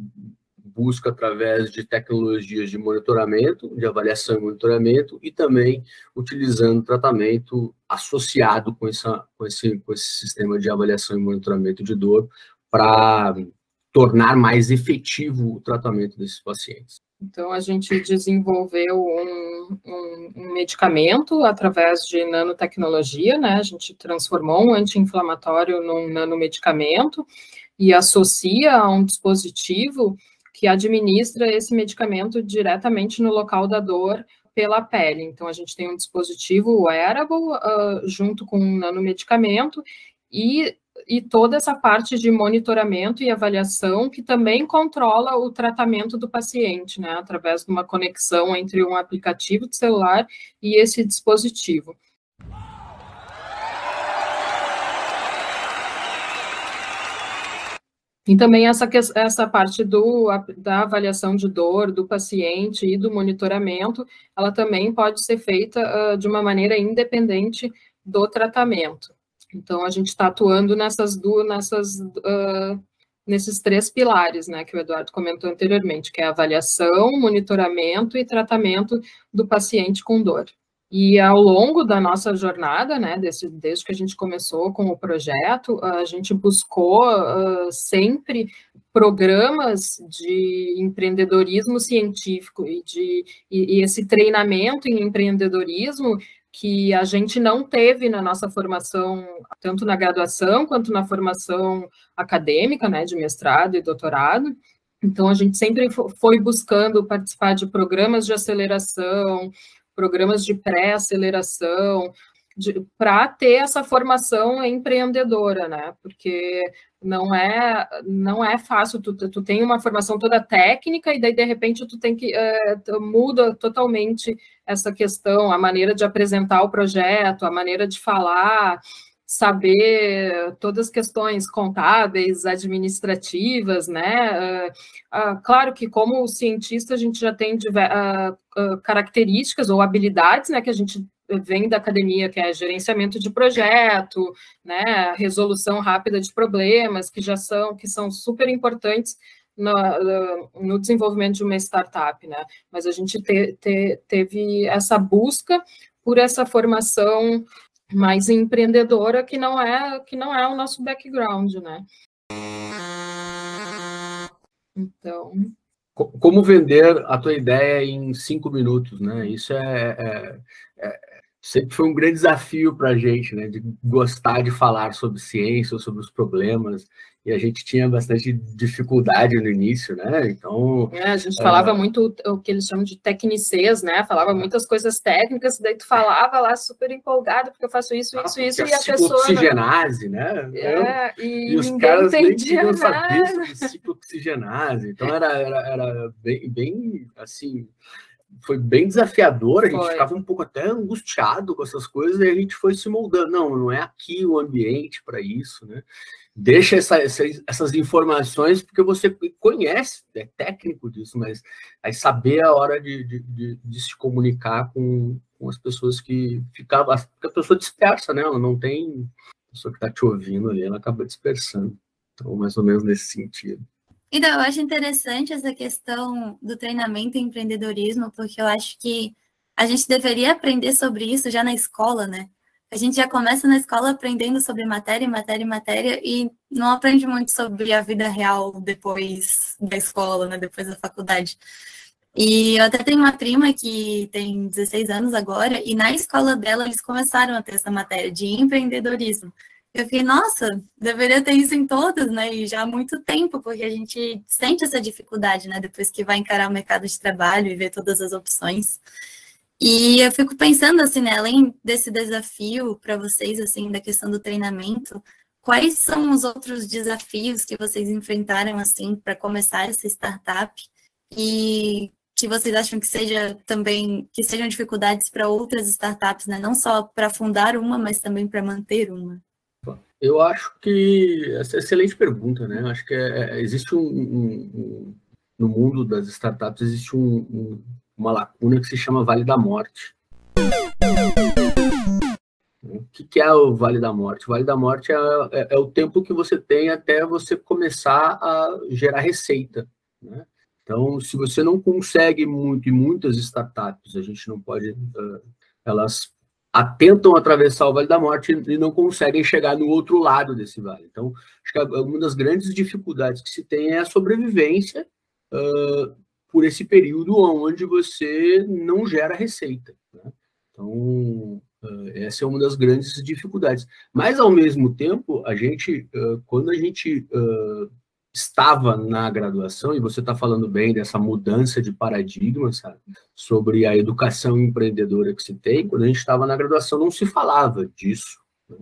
busca através de tecnologias de monitoramento, de avaliação e monitoramento, e também utilizando tratamento associado com, essa, com, esse, com esse sistema de avaliação e monitoramento de dor para tornar mais efetivo o tratamento desses pacientes. Então, a gente desenvolveu um, um, um, medicamento através de nanotecnologia, né? A gente transformou um anti-inflamatório num nanomedicamento e associa a um dispositivo que administra esse medicamento diretamente no local da dor pela pele. Então, a gente tem um dispositivo wearable uh, junto com um nanomedicamento e e toda essa parte de monitoramento e avaliação que também controla o tratamento do paciente, né, através de uma conexão entre um aplicativo de celular e esse dispositivo. E também essa, essa parte do, da avaliação de dor do paciente e do monitoramento, ela também pode ser feita uh, de uma maneira independente do tratamento. Então, a gente está atuando nessas duas, nessas, uh, nesses três pilares, né, que o Eduardo comentou anteriormente, que é avaliação, monitoramento e tratamento do paciente com dor. E ao longo da nossa jornada, né, desde, desde que a gente começou com o projeto, a gente buscou uh, sempre programas de empreendedorismo científico e, de, e, e esse treinamento em empreendedorismo que a gente não teve na nossa formação, tanto na graduação quanto na formação acadêmica, né, de mestrado e doutorado. Então, a gente sempre foi buscando participar de programas de aceleração, programas de pré-aceleração, para ter essa formação empreendedora, né? Porque não é não é fácil. Tu, tu tem uma formação toda técnica e daí de repente tu tem que uh, muda totalmente essa questão, a maneira de apresentar o projeto, a maneira de falar, saber todas as questões contábeis, administrativas, né? Uh, uh, claro que como cientista a gente já tem características ou habilidades, né? Que a gente vem da academia, que é gerenciamento de projeto, né, resolução rápida de problemas, que já são, que são super importantes no, no desenvolvimento de uma startup, né? Mas a gente te, te, teve essa busca por essa formação mais empreendedora que não é que não é o nosso background, né? Então, como vender a tua ideia em cinco minutos, né? Isso é, é, é sempre foi um grande desafio para a gente, né, de gostar de falar sobre ciência, sobre os problemas, e a gente tinha bastante dificuldade no início, né, então... É, a gente falava uh... muito o que eles chamam de tecnicês, né, falava muitas coisas técnicas, daí tu falava lá super empolgado, porque eu faço isso, ah, isso, isso, e a pessoa... Oxigenase, né? É, e, e os caras nem queriam saber sobre ciclooxigenase, então era, era, era bem, bem, assim foi bem desafiador, a gente foi. ficava um pouco até angustiado com essas coisas e a gente foi se moldando. Não, não é aqui o ambiente para isso, né? Deixa essa, essa, essas informações porque você conhece, é técnico disso, mas aí saber a hora de, de, de, de se comunicar com, com as pessoas que ficavam. A pessoa dispersa, né? Ela não tem. A pessoa que está te ouvindo ali, ela acaba dispersando. Então, mais ou menos nesse sentido. Então, eu acho interessante essa questão do treinamento e empreendedorismo, porque eu acho que a gente deveria aprender sobre isso já na escola, né? A gente já começa na escola aprendendo sobre matéria, matéria, matéria, e não aprende muito sobre a vida real depois da escola, né? Depois da faculdade. E eu até tenho uma prima que tem 16 anos agora, e na escola dela eles começaram a ter essa matéria de empreendedorismo. Eu fiquei, nossa, deveria ter isso em todas, né? E já há muito tempo, porque a gente sente essa dificuldade, né? Depois que vai encarar o mercado de trabalho e ver todas as opções. E eu fico pensando assim, né? Além desse desafio para vocês, assim, da questão do treinamento, quais são os outros desafios que vocês enfrentaram, assim, para começar essa startup? E que vocês acham que seja também que sejam dificuldades para outras startups, né? Não só para fundar uma, mas também para manter uma. Eu acho que essa é excelente pergunta, né? Acho que é, é, existe um, um, um, no mundo das startups existe um, uma lacuna que se chama Vale da Morte. O que, é o Vale da Morte? O Vale da Morte é, é, é, o tempo que você tem até você começar a gerar receita. Né? Então, se você não consegue muito, e muitas startups, a gente não pode, elas atentam atravessar o Vale da Morte e não conseguem chegar no outro lado desse vale. Então, acho que uma das grandes dificuldades que se tem é a sobrevivência uh, por esse período onde você não gera receita. Né? Então, uh, essa é uma das grandes dificuldades. Mas, ao mesmo tempo, a gente, uh, quando a gente estava na graduação, e você está falando bem dessa mudança de paradigma, sabe? Sobre a educação empreendedora que se tem, quando a gente estava na graduação não se falava disso. Né?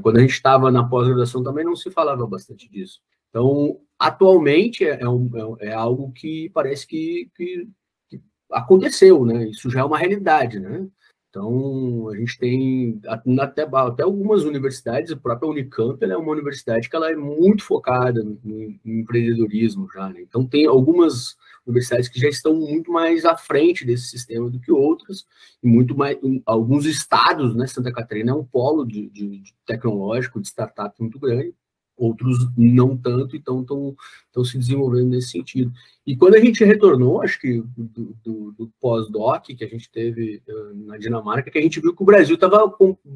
Quando a gente estava na pós-graduação também não se falava bastante disso. Então, atualmente é, é, um, é, é algo que parece que, que, que, aconteceu, né? Isso já é uma realidade, né? Então, a gente tem até, até algumas universidades, a própria Unicamp é uma universidade que ela é muito focada no, no empreendedorismo já, né? Então, tem algumas universidades que já estão muito mais à frente desse sistema do que outras, e muito mais, alguns estados, né? Santa Catarina é um polo de, de, de tecnológico, de startup muito grande, outros não tanto, então estão se desenvolvendo nesse sentido. E quando a gente retornou, acho que do, do, do pós-doc que a gente teve uh, na Dinamarca, que a gente viu que o Brasil estava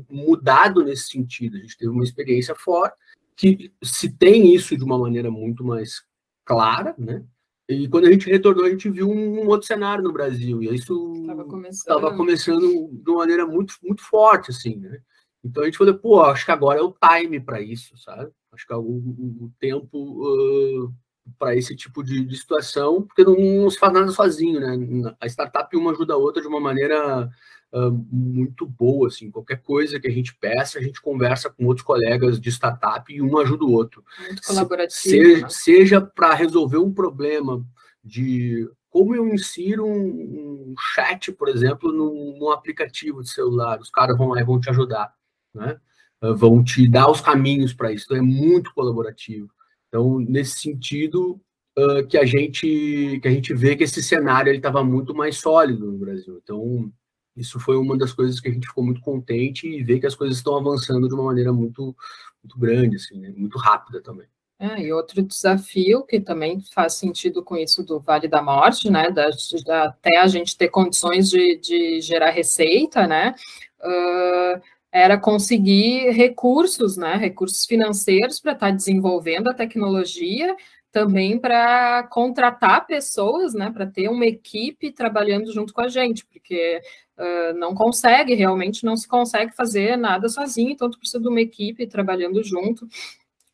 mudado nesse sentido, a gente teve uma experiência forte, que se tem isso de uma maneira muito mais clara, né? E quando a gente retornou, a gente viu um, um outro cenário no Brasil, e isso estava começando. começando de uma maneira muito, muito forte, assim, né? Então a gente falou, pô, acho que agora é o time para isso, sabe? Acho que é o tempo uh, para esse tipo de, de, situação, porque não, não, se faz nada sozinho, né? A startup uma ajuda a outra de uma maneira uh, muito boa, assim. Qualquer coisa que a gente peça, a gente conversa com outros colegas de startup e um ajuda o outro. Muito colaborativo. Seja, né? seja para resolver um problema de como eu insiro um, um chat, por exemplo, num, num, aplicativo de celular. Os caras vão lá e vão te ajudar, né? Uh, vão te dar os caminhos para isso. Então é muito colaborativo. Então nesse sentido uh, que a gente que a gente vê que esse cenário estava muito mais sólido no Brasil. Então isso foi uma das coisas que a gente ficou muito contente e ver que as coisas estão avançando de uma maneira muito, muito grande, assim, né? muito rápida também. É, e outro desafio que também faz sentido com isso do Vale da Morte, né, da, da, até a gente ter condições de, de gerar receita, né, uh, era conseguir recursos, né, recursos financeiros para estar tá desenvolvendo a tecnologia também para contratar pessoas, né, para ter uma equipe trabalhando junto com a gente, porque uh, não consegue, realmente não se consegue fazer nada sozinho, então tu precisa de uma equipe trabalhando junto.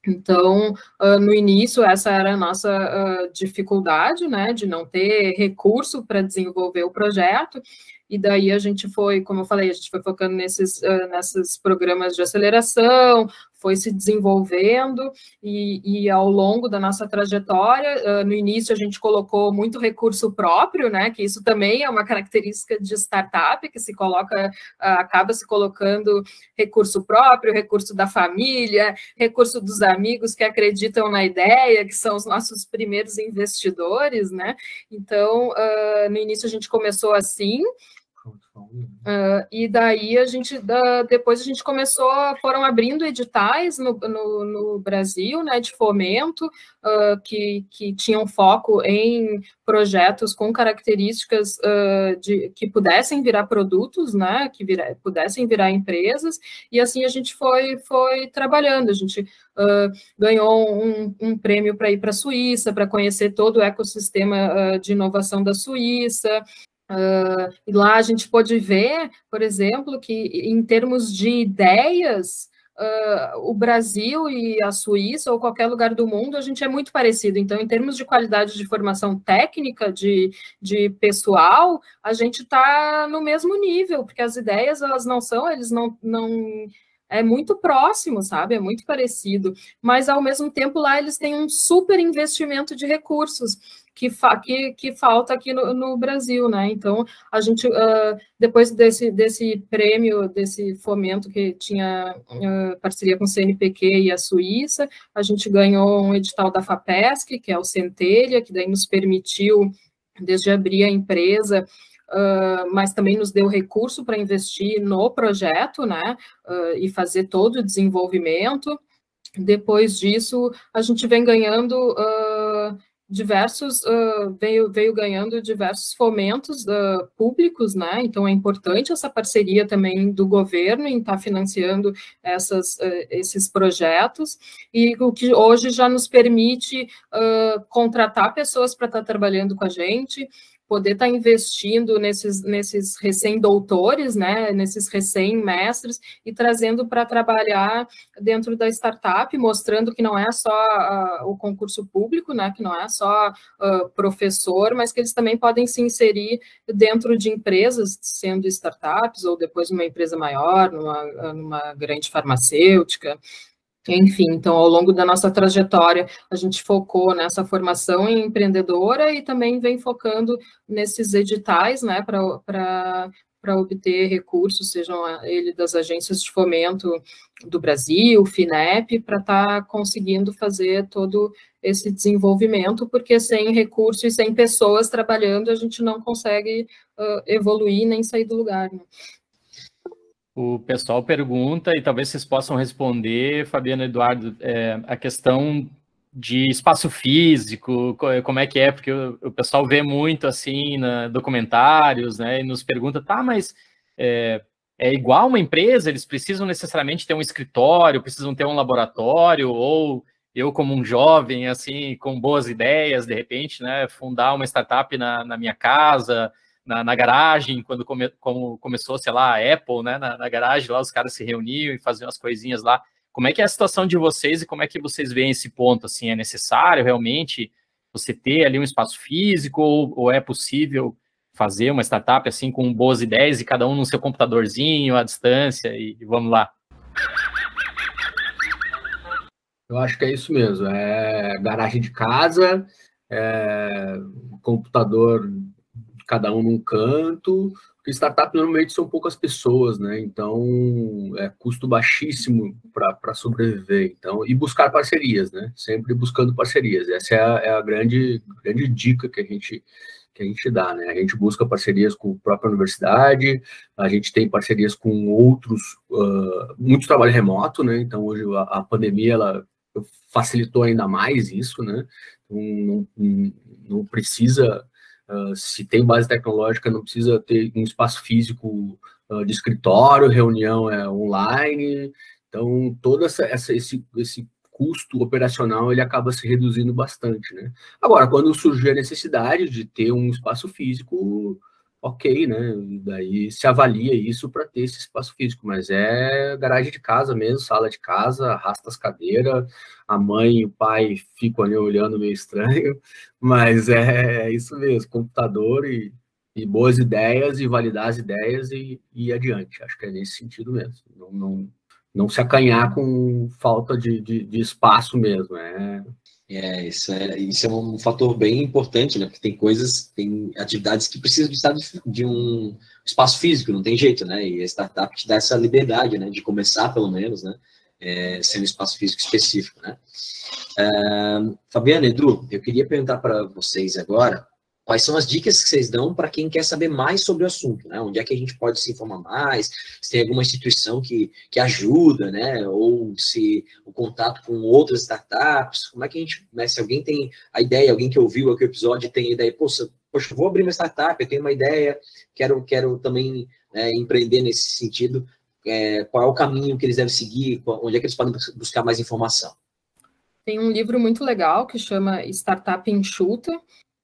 Então, uh, no início, essa era a nossa uh, dificuldade, né, de não ter recurso para desenvolver o projeto, e daí a gente foi, como eu falei, a gente foi focando nesses, uh, nesses programas de aceleração, foi se desenvolvendo e, e, ao longo da nossa trajetória, uh, no início a gente colocou muito recurso próprio, né? Que isso também é uma característica de startup que se coloca, uh, acaba se colocando recurso próprio, recurso da família, recurso dos amigos que acreditam na ideia, que são os nossos primeiros investidores, né? Então, no início a gente começou assim. Uh, e daí a gente, uh, depois a gente começou, foram abrindo editais no, no, no Brasil, né, de fomento, uh, que, que tinham foco em projetos com características de, que pudessem virar produtos, né, que vira, pudessem virar empresas, e assim a gente foi, foi trabalhando, a gente ganhou um, um prêmio para ir para a Suíça, para conhecer todo o ecossistema de inovação da Suíça, Uh, e lá a gente pode ver, por exemplo, que em termos de ideias, uh, o Brasil e a Suíça ou qualquer lugar do mundo, a gente é muito parecido. Então, em termos de qualidade de formação técnica, de, de pessoal, a gente está no mesmo nível, porque as ideias, elas não são, eles não, não é muito próximo, sabe? É muito parecido. Mas, ao mesmo tempo, lá eles têm um super investimento de recursos que, fa que, que falta aqui no, no, Brasil, né? Então, a gente, uh, depois desse, desse prêmio, desse fomento que tinha uh, parceria com o CNPq e a Suíça, a gente ganhou um edital da FAPESC, que é o Centelha, que daí nos permitiu, desde abrir a empresa, Uh, mas também nos deu recurso para investir no projeto, né, uh, e fazer todo o desenvolvimento. Depois disso, a gente vem ganhando uh, diversos uh, veio, veio ganhando diversos fomentos uh, públicos, né? Então é importante essa parceria também do governo em estar tá financiando essas, uh, esses projetos e o que hoje já nos permite contratar pessoas para estar tá trabalhando com a gente, poder estar tá investindo nesses, nesses recém-doutores, né, nesses recém-mestres, e trazendo para trabalhar dentro da startup, mostrando que não é só uh, o concurso público, né, que não é só uh, professor, mas que eles também podem se inserir dentro de empresas, sendo startups, ou depois numa empresa maior, numa, numa grande farmacêutica, enfim, então, ao longo da nossa trajetória, a gente focou nessa formação empreendedora e também vem focando nesses editais, né, para obter recursos, sejam ele das agências de fomento do Brasil, FINEP, para estar tá conseguindo fazer todo esse desenvolvimento, porque sem recursos e sem pessoas trabalhando, a gente não consegue uh, evoluir nem sair do lugar. Né? O pessoal pergunta, e talvez vocês possam responder, Fabiano Eduardo, é, a questão de espaço físico, como é que é, porque o, o pessoal vê muito assim na documentários, né, e nos pergunta, tá, mas é, é igual uma empresa, eles precisam necessariamente ter um escritório, precisam ter um laboratório, ou eu como um jovem, assim, com boas ideias, de repente, né, fundar uma startup na, na minha casa, na, na, garagem, quando come, começou, sei lá, a Apple, né, na, na, garagem, lá os caras se reuniam e faziam as coisinhas lá. Como é que é a situação de vocês e como é que vocês veem esse ponto, assim, é necessário realmente você ter ali um espaço físico ou, ou é possível fazer uma startup assim com boas ideias e cada um no seu computadorzinho, à distância e, e vamos lá? Eu acho que é isso mesmo. É garagem de casa, é computador cada um num canto. Porque startup normalmente são poucas pessoas, né? Então é custo baixíssimo para sobreviver. Então, e buscar parcerias, né? Sempre buscando parcerias. Essa é a, é a grande, grande dica que a gente que a gente dá, né? A gente busca parcerias com a própria universidade, a gente tem parcerias com outros, uh, muito trabalho remoto, né? Então hoje a, a pandemia ela facilitou ainda mais isso, né? Então, não, não precisa, uh, se tem base tecnológica, não precisa ter um espaço físico uh, de escritório, reunião é online. Então, todo essa, essa, esse, esse custo operacional ele acaba se reduzindo bastante, né? Agora, quando surge a necessidade de ter um espaço físico, ok, né? Daí se avalia isso para ter esse espaço físico, mas é garagem de casa mesmo, sala de casa, arrasta as cadeiras, a mãe e o pai ficam ali olhando meio estranho, mas é, é isso mesmo, computador e, e, boas ideias e validar as ideias e, e adiante. Acho que é nesse sentido mesmo. Não, não, não se acanhar com falta de, de, de espaço mesmo. É, é, isso é, isso é um fator bem importante, né? Porque tem coisas, tem atividades que precisam de, de um espaço físico, não tem jeito, né? E a startup te dá essa liberdade, né? De começar, pelo menos, né? É, sendo um espaço físico específico, né? Uh, Fabiana, Edu, eu queria perguntar para vocês agora quais são as dicas que vocês dão para quem quer saber mais sobre o assunto, né? Onde é que a gente pode se informar mais? Se tem alguma instituição que, que ajuda, né? Ou se o contato com outras startups, como é que a gente, né? Se alguém tem a ideia, alguém que ouviu aquele episódio tem a ideia, poxa, poxa, vou abrir uma startup, eu tenho uma ideia, quero, quero também é, empreender nesse sentido, é, qual é o caminho que eles devem seguir, onde é que eles podem buscar mais informação? Tem um livro muito legal que chama Startup Enxuta,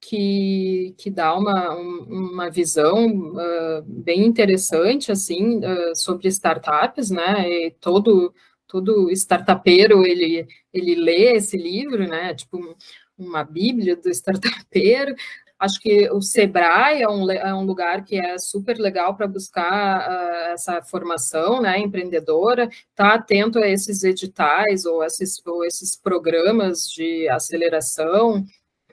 que, que dá uma, uma visão uh, bem interessante assim uh, sobre startups, né? E todo todo startupeiro ele ele lê esse livro, né? Tipo uma bíblia do startupeiro. Acho que o Sebrae é um, é um lugar que é super legal para buscar uh, essa formação né, empreendedora, tá atento a esses editais ou esses, ou esses programas de aceleração,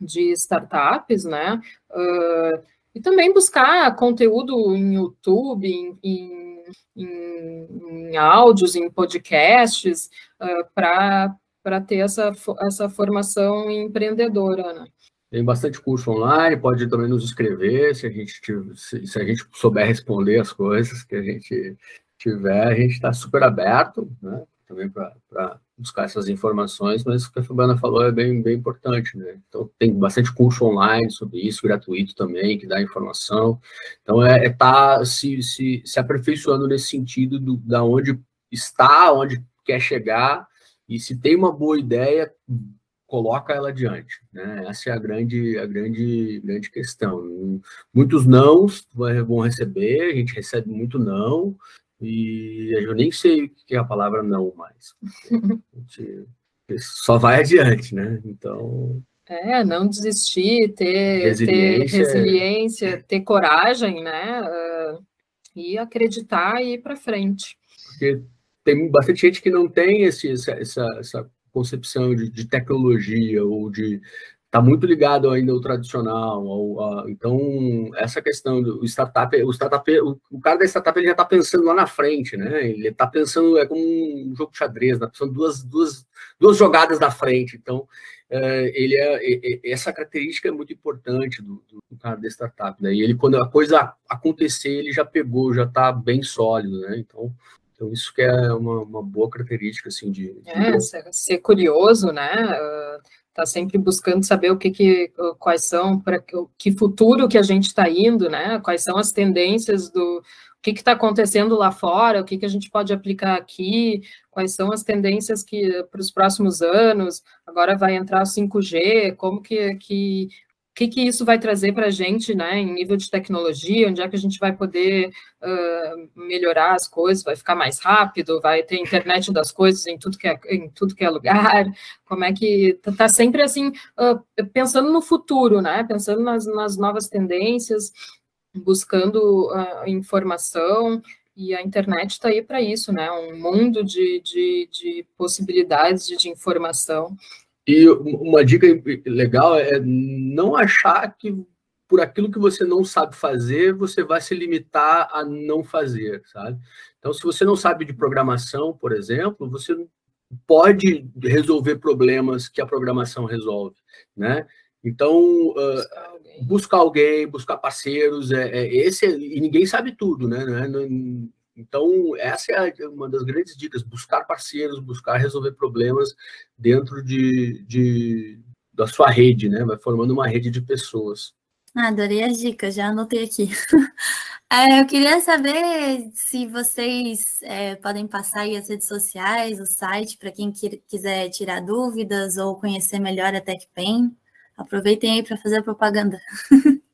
de startups, né? Uh, e também buscar conteúdo em YouTube, em, em, em, em áudios, em podcasts, uh, para ter essa, essa formação empreendedora, né? Tem bastante curso online, pode também nos escrever se a gente, se, se a gente souber responder as coisas que a gente tiver, a gente está super aberto, né? Também para buscar essas informações, mas o que a Fabiana falou é bem, bem importante, né? Então, tem bastante curso online sobre isso, gratuito também, que dá informação. Então, é estar é tá se, se, se aperfeiçoando nesse sentido do, da onde está, onde quer chegar, e se tem uma boa ideia, coloca ela adiante, né? Essa é a grande, a grande, grande questão. Muitos não vão receber, a gente recebe muito não, e eu nem sei o que é a palavra não mais. só vai adiante, né? Então. É, não desistir, ter resiliência, ter, resiliência, ter coragem, né? Uh, e acreditar e ir para frente. Porque tem bastante gente que não tem esse, essa, essa, essa concepção de, de, tecnologia ou de está muito ligado ainda ao tradicional, ao, a, então essa questão do startup, o startup, o, o cara da startup ele já está pensando lá na frente, né? Ele está pensando é como um jogo de xadrez, né? São duas, duas, duas jogadas na frente. Então é, ele é, é, essa característica é muito importante do, do cara da startup, né? E ele quando a coisa acontecer ele já pegou, já está bem sólido, né? Então então, isso que é uma, uma boa característica, assim, de... de... É, ser, ser, curioso, né? Está sempre buscando saber o que, que quais são, para que futuro que a gente está indo, né? Quais são as tendências do o que está acontecendo lá fora, o que, que a gente pode aplicar aqui, quais são as tendências que para os próximos anos, agora vai entrar o 5G, como que, que que, que isso vai trazer para a gente, né, em nível de tecnologia, onde é que a gente vai poder uh, melhorar as coisas, vai ficar mais rápido, vai ter internet das coisas em tudo que é, em tudo que é lugar, como é que está tá sempre assim, uh, pensando no futuro, né, pensando nas, nas novas tendências, buscando uh, informação, e a internet está aí para isso, né? Um mundo de, de, de possibilidades de, de, informação. E uma dica legal é não achar que por aquilo que você não sabe fazer, você vai se limitar a não fazer, sabe? Então, se você não sabe de programação, por exemplo, você pode resolver problemas que a programação resolve, né? Então, uh, buscar alguém, buscar parceiros, é, é esse é, e ninguém sabe tudo, né? É, então, essa é uma das grandes dicas: buscar parceiros, buscar resolver problemas dentro de, de da sua rede, né? Vai formando uma rede de pessoas. Ah, adorei as dicas, já anotei aqui. é, eu queria saber se vocês é, podem passar aí as redes sociais, o site, para quem quiser tirar dúvidas ou conhecer melhor a TechPen. Aproveitem aí para fazer a propaganda.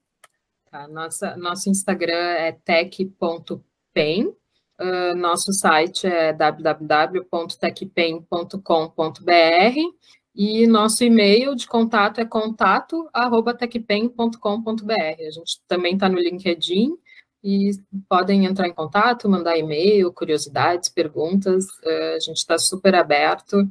Tá, nossa, nosso Instagram é tech.pen, uh, nosso site é www.techpen.com.br e nosso e-mail de contato é contato@techpen.com.br. A gente também está no LinkedIn e podem entrar em contato, mandar e-mail, curiosidades, perguntas. Uh, a gente está super aberto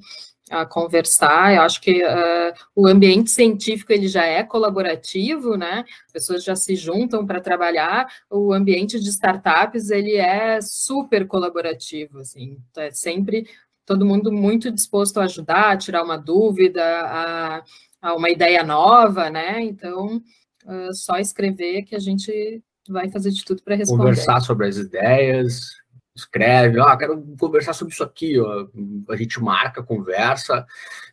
a conversar. Eu acho que uh, o ambiente científico ele já é colaborativo, né? As pessoas já se juntam para trabalhar. O ambiente de startups ele é super colaborativo, assim. É sempre todo mundo muito disposto a ajudar, a tirar uma dúvida, a, a uma ideia nova, né? Então, uh, só escrever que a gente vai fazer de tudo para responder. Conversar sobre as ideias, escreve, ó, oh, quero conversar sobre isso aqui, ó. a gente marca, conversa,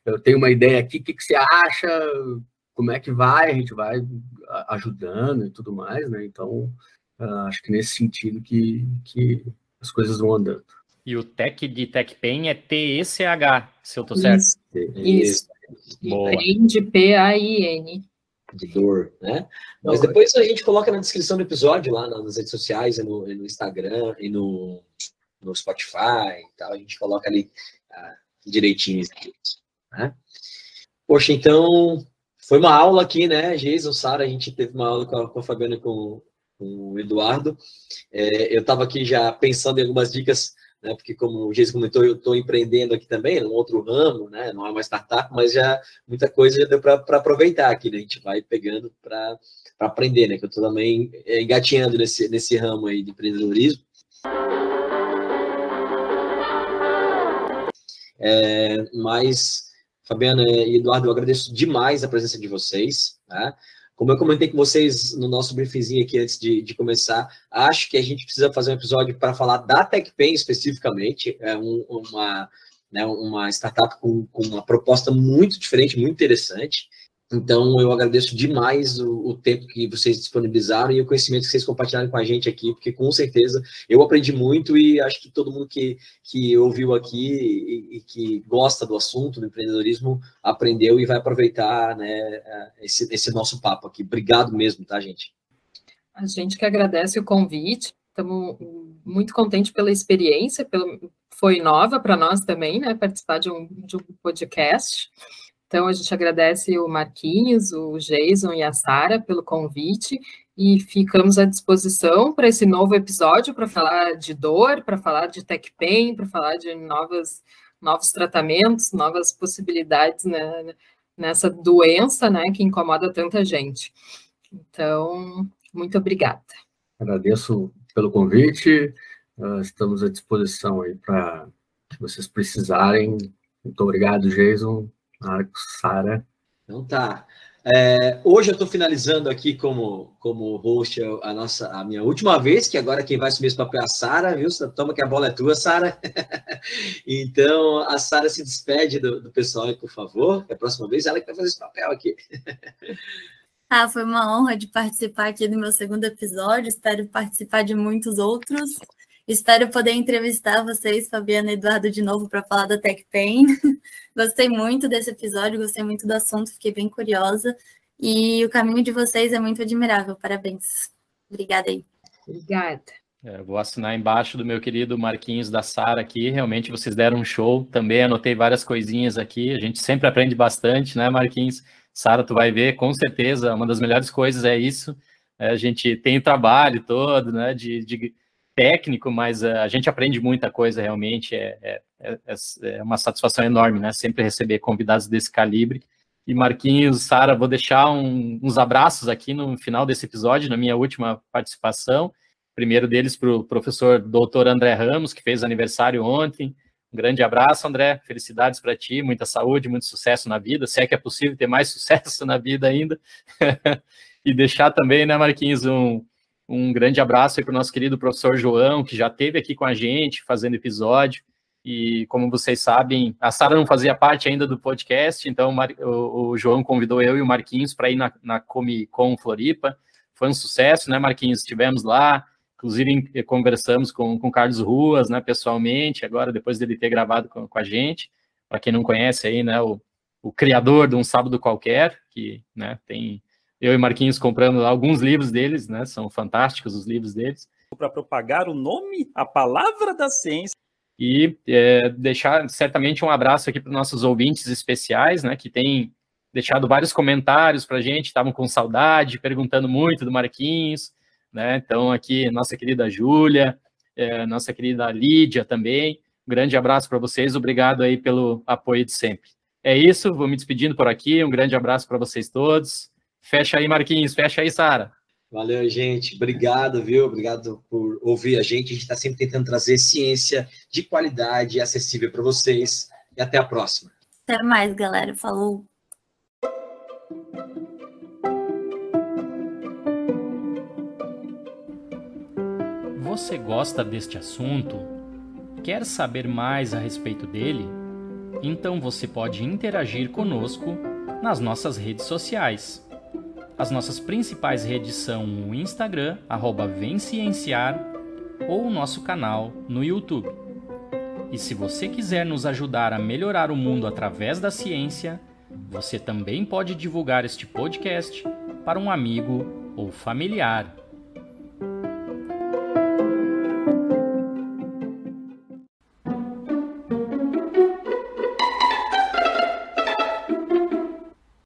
eu tenho uma ideia aqui, o que, que você acha, como é que vai, a gente vai ajudando e tudo mais, né, então uh, acho que nesse sentido que, que as coisas vão andando. E o tech de TechPen é T-E-C-H, se eu tô certo. Isso, isso. Boa. de P-A-I-N de dor, né? Mas depois a gente coloca na descrição do episódio lá nas redes sociais, e no, no Instagram e no, no Spotify e tal, a gente coloca ali ah, direitinho, né? Poxa, então foi uma aula aqui, né, Jason, Sara, a gente teve uma aula com a, com a Fabiana e com, com o Eduardo. É, eu estava aqui já pensando em algumas dicas né? Porque como o Geis comentou, eu estou empreendendo aqui também, num outro ramo, né? Não é uma startup, mas já muita coisa já deu para aproveitar aqui, né? A gente vai pegando para aprender, né? Que eu estou também é, engatinhando nesse, nesse ramo aí de empreendedorismo. É, mas, Fabiana e Eduardo, eu agradeço demais a presença de vocês. Tá? Como eu comentei com vocês no nosso briefzinho aqui antes de, de começar, acho que a gente precisa fazer um episódio para falar da TechPen especificamente, é um, uma, né, uma startup com, com uma proposta muito diferente, muito interessante. Então, eu agradeço demais o, o, tempo que vocês disponibilizaram e o conhecimento que vocês compartilharam com a gente aqui, porque com certeza eu aprendi muito e acho que todo mundo que, que ouviu aqui e, e que gosta do assunto do empreendedorismo aprendeu e vai aproveitar né, esse, esse nosso papo aqui. Obrigado mesmo, tá, gente? A gente que agradece o convite, estamos muito contentes pela experiência, pelo, foi nova para nós também, né, participar de um, de um podcast. Então, a gente agradece o Marquinhos, o Jason e a Sara pelo convite e ficamos à disposição para esse novo episódio para falar de dor, para falar de tech pain, para falar de novas, novos tratamentos, novas possibilidades né, nessa doença né, que incomoda tanta gente. Então, muito obrigada. Agradeço pelo convite, uh, estamos à disposição aí para que vocês precisarem. Muito obrigado, Jason. Marcos, Sara. Então tá. É, hoje eu estou finalizando aqui como, como host a, nossa, a minha última vez, que agora quem vai assumir esse papel é a Sara, viu? Toma que a bola é tua, Sara. então, a Sara se despede do, do pessoal aí, por favor. Que a próxima vez ela que vai fazer esse papel aqui. ah, foi uma honra de participar aqui do meu segundo episódio. Espero participar de muitos outros. Espero poder entrevistar vocês, Fabiana e Eduardo, de novo para falar da TechPain. gostei muito desse episódio, gostei muito do assunto, fiquei bem curiosa. E o caminho de vocês é muito admirável. Parabéns. Obrigada aí. Obrigada. É, vou assinar embaixo do meu querido Marquinhos da Sara aqui. Realmente vocês deram um show. Também anotei várias coisinhas aqui. A gente sempre aprende bastante, né, Marquinhos? Sara, tu vai ver, com certeza. Uma das melhores coisas é isso. É, a gente tem o trabalho todo, né, de, de técnico, mas uh, a gente aprende muita coisa realmente. É, é, é, é, uma satisfação enorme, né? Sempre receber convidados desse calibre. E Marquinhos, Sara, vou deixar um, uns abraços aqui no final desse episódio, na minha última participação. Primeiro deles para o professor doutor André Ramos, que fez aniversário ontem. Um grande abraço, André. Felicidades para ti, muita saúde, muito sucesso na vida. Se é que é possível ter mais sucesso na vida ainda. e deixar também, né, Marquinhos, um, um grande abraço aí para o nosso querido professor João, que já esteve aqui com a gente fazendo episódio. E como vocês sabem, a Sara não fazia parte ainda do podcast, então o, João convidou eu e o Marquinhos para ir na, na Comic Con Floripa. Foi um sucesso, né, Marquinhos? Estivemos lá, inclusive conversamos com o Carlos Ruas, né, pessoalmente, agora depois dele ter gravado com, com a gente. Para quem não conhece aí, né, o, o criador de Um Sábado Qualquer, que né, tem eu e Marquinhos compramos alguns livros deles, né? São fantásticos os livros deles. Para propagar o nome, a palavra da ciência. E é, deixar certamente um abraço aqui para os nossos ouvintes especiais, né? Que têm deixado vários comentários para a gente, estavam com saudade, perguntando muito do Marquinhos, né? Então, aqui, nossa querida Júlia, é, nossa querida Lídia também. Um grande abraço para vocês, obrigado aí pelo apoio de sempre. É isso, vou me despedindo por aqui. Um grande abraço para vocês todos. Fecha aí, Marquinhos. Fecha aí, Sara. Valeu, gente. Obrigado, viu? Obrigado por ouvir a gente. A gente está sempre tentando trazer ciência de qualidade e acessível para vocês. E até a próxima. Até mais, galera. Falou. Você gosta deste assunto? Quer saber mais a respeito dele? Então você pode interagir conosco nas nossas redes sociais as nossas principais redes são o Instagram, arroba Vencienciar, ou o nosso canal no YouTube. E se você quiser nos ajudar a melhorar o mundo através da ciência, você também pode divulgar este podcast para um amigo ou familiar.